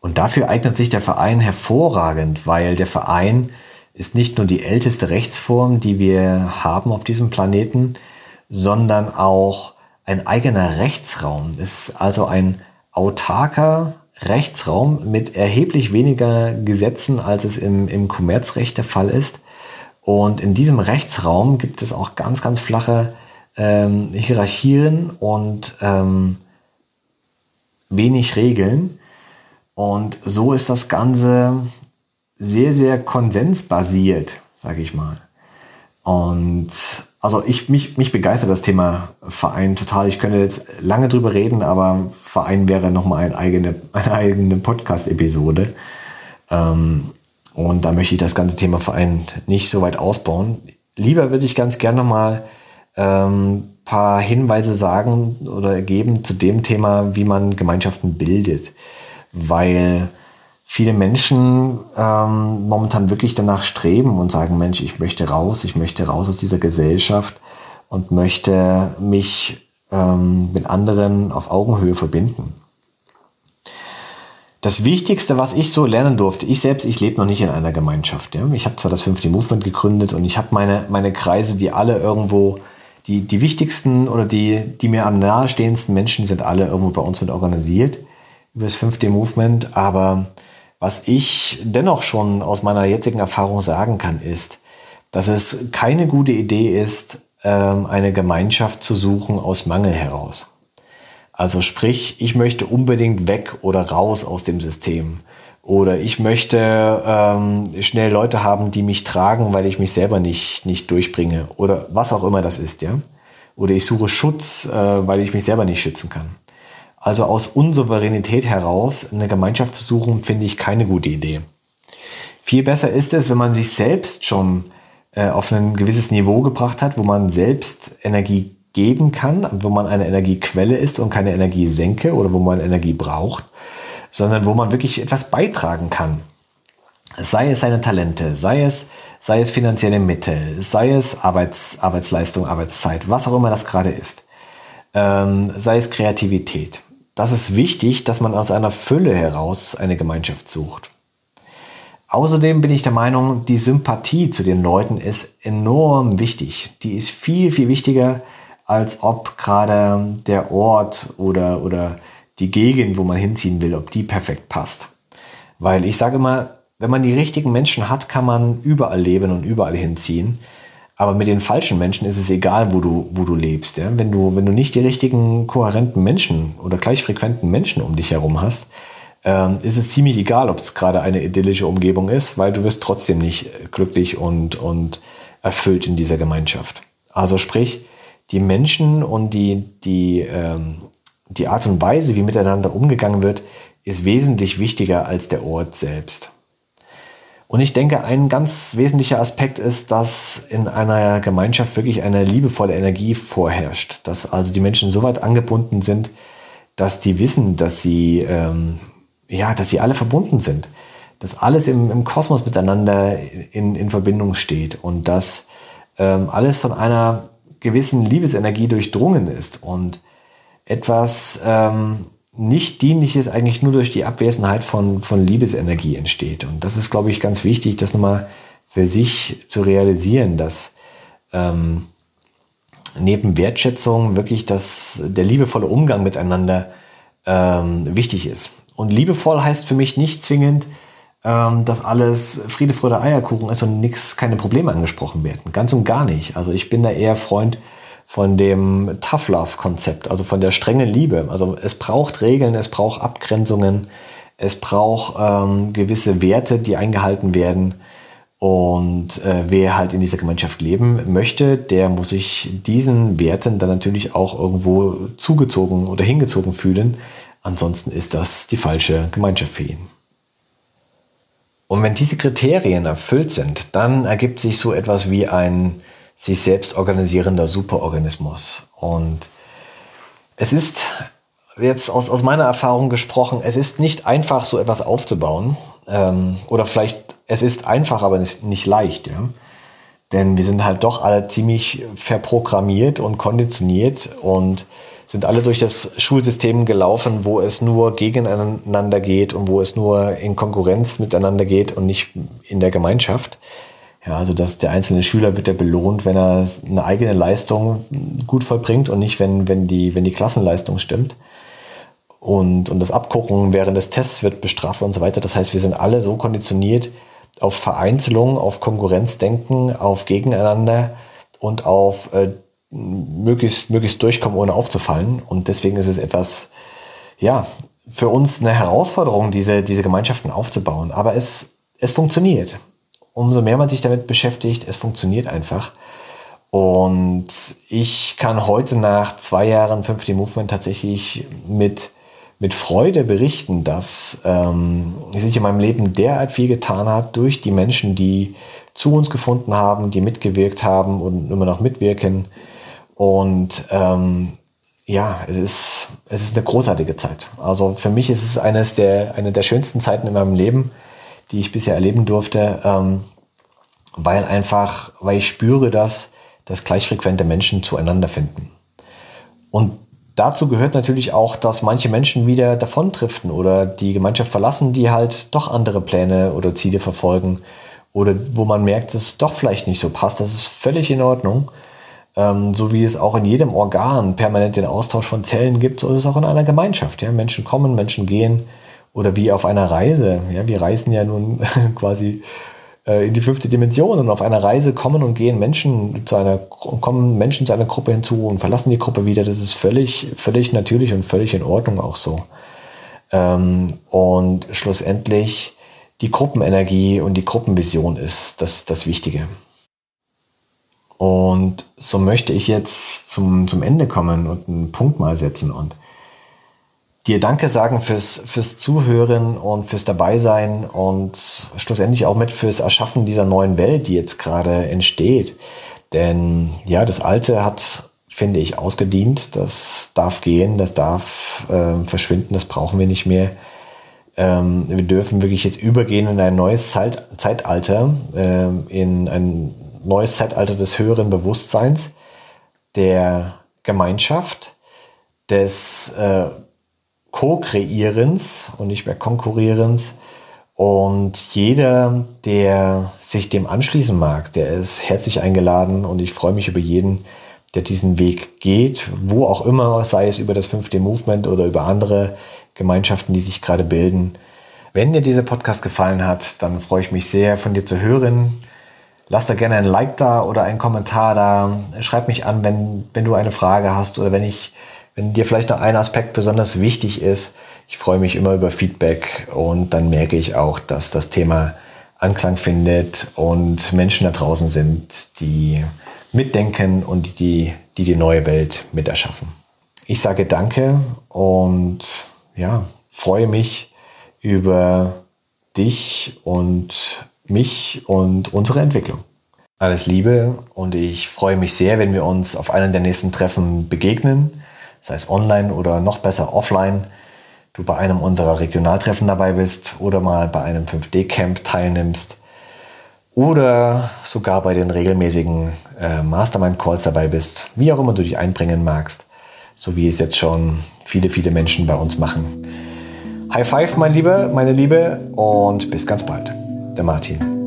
Und dafür eignet sich der Verein hervorragend, weil der Verein ist nicht nur die älteste Rechtsform, die wir haben auf diesem Planeten, sondern auch ein eigener Rechtsraum. Es ist also ein autarker Rechtsraum mit erheblich weniger Gesetzen, als es im, im Kommerzrecht der Fall ist. Und in diesem Rechtsraum gibt es auch ganz, ganz flache ähm, Hierarchien und ähm, wenig Regeln. Und so ist das Ganze sehr, sehr konsensbasiert, sage ich mal. Und also ich, mich, mich begeistert das Thema Verein total. Ich könnte jetzt lange drüber reden, aber Verein wäre nochmal eine eigene, [LAUGHS] eine eigene Podcast-Episode. Ähm, und da möchte ich das ganze Thema Verein nicht so weit ausbauen. Lieber würde ich ganz gerne nochmal ähm, paar Hinweise sagen oder geben zu dem Thema, wie man Gemeinschaften bildet. Weil viele Menschen ähm, momentan wirklich danach streben und sagen, Mensch, ich möchte raus, ich möchte raus aus dieser Gesellschaft und möchte mich ähm, mit anderen auf Augenhöhe verbinden. Das Wichtigste, was ich so lernen durfte, ich selbst, ich lebe noch nicht in einer Gemeinschaft. Ja? Ich habe zwar das fünfte Movement gegründet und ich habe meine, meine Kreise, die alle irgendwo, die, die wichtigsten oder die, die mir am nahestehendsten Menschen sind alle irgendwo bei uns mit organisiert über das fünfte Movement, aber was ich dennoch schon aus meiner jetzigen Erfahrung sagen kann, ist, dass es keine gute Idee ist, ähm, eine Gemeinschaft zu suchen aus Mangel heraus. Also sprich, ich möchte unbedingt weg oder raus aus dem System. Oder ich möchte ähm, schnell Leute haben, die mich tragen, weil ich mich selber nicht, nicht durchbringe. Oder was auch immer das ist, ja. Oder ich suche Schutz, äh, weil ich mich selber nicht schützen kann. Also aus Unsouveränität heraus eine Gemeinschaft zu suchen, finde ich keine gute Idee. Viel besser ist es, wenn man sich selbst schon äh, auf ein gewisses Niveau gebracht hat, wo man selbst Energie geben kann, wo man eine Energiequelle ist und keine Energiesenke oder wo man Energie braucht, sondern wo man wirklich etwas beitragen kann. Sei es seine Talente, sei es, sei es finanzielle Mittel, sei es Arbeits, Arbeitsleistung, Arbeitszeit, was auch immer das gerade ist, ähm, sei es Kreativität das ist wichtig, dass man aus einer Fülle heraus eine Gemeinschaft sucht. Außerdem bin ich der Meinung, die Sympathie zu den Leuten ist enorm wichtig. Die ist viel, viel wichtiger, als ob gerade der Ort oder, oder die Gegend, wo man hinziehen will, ob die perfekt passt. Weil ich sage immer, wenn man die richtigen Menschen hat, kann man überall leben und überall hinziehen. Aber mit den falschen Menschen ist es egal, wo du, wo du lebst. Ja? Wenn, du, wenn du nicht die richtigen, kohärenten Menschen oder gleichfrequenten Menschen um dich herum hast, ähm, ist es ziemlich egal, ob es gerade eine idyllische Umgebung ist, weil du wirst trotzdem nicht glücklich und, und erfüllt in dieser Gemeinschaft. Also sprich, die Menschen und die, die, ähm, die Art und Weise, wie miteinander umgegangen wird, ist wesentlich wichtiger als der Ort selbst. Und ich denke, ein ganz wesentlicher Aspekt ist, dass in einer Gemeinschaft wirklich eine liebevolle Energie vorherrscht. Dass also die Menschen so weit angebunden sind, dass die wissen, dass sie, ähm, ja, dass sie alle verbunden sind. Dass alles im, im Kosmos miteinander in, in Verbindung steht und dass ähm, alles von einer gewissen Liebesenergie durchdrungen ist und etwas, ähm, nicht dienliches eigentlich nur durch die Abwesenheit von, von Liebesenergie entsteht. Und das ist, glaube ich, ganz wichtig, das nochmal für sich zu realisieren, dass ähm, neben Wertschätzung wirklich das, der liebevolle Umgang miteinander ähm, wichtig ist. Und liebevoll heißt für mich nicht zwingend, ähm, dass alles Friede, Freude, Eierkuchen ist und nichts, keine Probleme angesprochen werden. Ganz und gar nicht. Also ich bin da eher Freund von dem Tough Love Konzept, also von der strengen Liebe. Also es braucht Regeln, es braucht Abgrenzungen, es braucht ähm, gewisse Werte, die eingehalten werden. Und äh, wer halt in dieser Gemeinschaft leben möchte, der muss sich diesen Werten dann natürlich auch irgendwo zugezogen oder hingezogen fühlen. Ansonsten ist das die falsche Gemeinschaft für ihn. Und wenn diese Kriterien erfüllt sind, dann ergibt sich so etwas wie ein sich selbst organisierender Superorganismus. Und Es ist jetzt aus, aus meiner Erfahrung gesprochen, es ist nicht einfach, so etwas aufzubauen. Ähm, oder vielleicht, es ist einfach, aber nicht, nicht leicht. Ja? Denn wir sind halt doch alle ziemlich verprogrammiert und konditioniert und sind alle durch das Schulsystem gelaufen, wo es nur gegeneinander geht und wo es nur in Konkurrenz miteinander geht und nicht in der Gemeinschaft. Ja, also dass der einzelne Schüler wird ja belohnt, wenn er eine eigene Leistung gut vollbringt und nicht, wenn, wenn, die, wenn die Klassenleistung stimmt. Und, und das Abgucken während des Tests wird bestraft und so weiter. Das heißt, wir sind alle so konditioniert auf Vereinzelung, auf Konkurrenzdenken, auf Gegeneinander und auf äh, möglichst, möglichst durchkommen, ohne aufzufallen. Und deswegen ist es etwas, ja, für uns eine Herausforderung, diese, diese Gemeinschaften aufzubauen. Aber es, es funktioniert. Umso mehr man sich damit beschäftigt, es funktioniert einfach. Und ich kann heute nach zwei Jahren 5D Movement tatsächlich mit, mit Freude berichten, dass ähm, sich in meinem Leben derart viel getan hat durch die Menschen, die zu uns gefunden haben, die mitgewirkt haben und immer noch mitwirken und ähm, ja, es ist, es ist eine großartige Zeit. Also für mich ist es eines der, eine der schönsten Zeiten in meinem Leben, die ich bisher erleben durfte, ähm, weil einfach, weil ich spüre, dass, dass gleichfrequente Menschen zueinander finden. Und dazu gehört natürlich auch, dass manche Menschen wieder davontriften oder die Gemeinschaft verlassen, die halt doch andere Pläne oder Ziele verfolgen oder wo man merkt, dass es doch vielleicht nicht so passt. Das ist völlig in Ordnung. Ähm, so wie es auch in jedem Organ permanent den Austausch von Zellen gibt, so ist es auch in einer Gemeinschaft. Ja? Menschen kommen, Menschen gehen oder wie auf einer Reise. Ja? Wir reisen ja nun [LAUGHS] quasi äh, in die fünfte Dimension und auf einer Reise kommen und gehen Menschen zu einer kommen Menschen zu einer Gruppe hinzu und verlassen die Gruppe wieder. Das ist völlig völlig natürlich und völlig in Ordnung auch so. Ähm, und schlussendlich die Gruppenenergie und die Gruppenvision ist das, das Wichtige. Und so möchte ich jetzt zum, zum Ende kommen und einen Punkt mal setzen und dir Danke sagen fürs, fürs Zuhören und fürs Dabeisein und schlussendlich auch mit fürs Erschaffen dieser neuen Welt, die jetzt gerade entsteht. Denn ja, das Alte hat, finde ich, ausgedient. Das darf gehen, das darf äh, verschwinden, das brauchen wir nicht mehr. Ähm, wir dürfen wirklich jetzt übergehen in ein neues Zeit, Zeitalter, äh, in ein neues Zeitalter des höheren Bewusstseins, der Gemeinschaft, des äh, Co-Kreierens und nicht mehr Konkurrierens. Und jeder, der sich dem anschließen mag, der ist herzlich eingeladen und ich freue mich über jeden, der diesen Weg geht, wo auch immer, sei es über das 5D Movement oder über andere Gemeinschaften, die sich gerade bilden. Wenn dir dieser Podcast gefallen hat, dann freue ich mich sehr, von dir zu hören. Lass da gerne ein Like da oder einen Kommentar da. Schreib mich an, wenn, wenn du eine Frage hast oder wenn ich, wenn dir vielleicht noch ein Aspekt besonders wichtig ist. Ich freue mich immer über Feedback und dann merke ich auch, dass das Thema Anklang findet und Menschen da draußen sind, die mitdenken und die die, die neue Welt miterschaffen. Ich sage Danke und ja, freue mich über dich und mich und unsere Entwicklung. Alles Liebe und ich freue mich sehr, wenn wir uns auf einem der nächsten Treffen begegnen, sei es online oder noch besser offline, du bei einem unserer Regionaltreffen dabei bist oder mal bei einem 5D-Camp teilnimmst oder sogar bei den regelmäßigen äh, Mastermind-Calls dabei bist, wie auch immer du dich einbringen magst, so wie es jetzt schon viele, viele Menschen bei uns machen. High Five, mein Lieber, meine Liebe und bis ganz bald der Martin.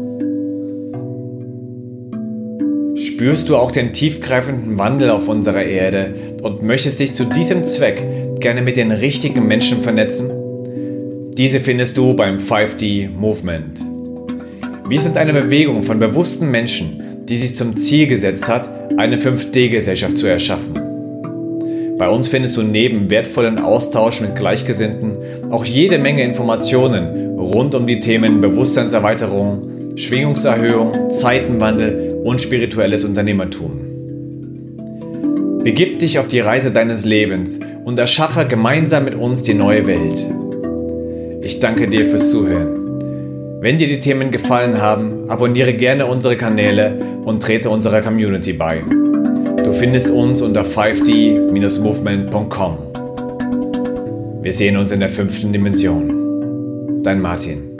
Spürst du auch den tiefgreifenden Wandel auf unserer Erde und möchtest dich zu diesem Zweck gerne mit den richtigen Menschen vernetzen? Diese findest du beim 5D Movement. Wir sind eine Bewegung von bewussten Menschen, die sich zum Ziel gesetzt hat, eine 5D-Gesellschaft zu erschaffen. Bei uns findest du neben wertvollen Austausch mit Gleichgesinnten auch jede Menge Informationen rund um die Themen Bewusstseinserweiterung, Schwingungserhöhung, Zeitenwandel und spirituelles Unternehmertum. Begib dich auf die Reise deines Lebens und erschaffe gemeinsam mit uns die neue Welt. Ich danke dir fürs Zuhören. Wenn dir die Themen gefallen haben, abonniere gerne unsere Kanäle und trete unserer Community bei. Du findest uns unter 5d-movement.com. Wir sehen uns in der fünften Dimension. Dein Martin.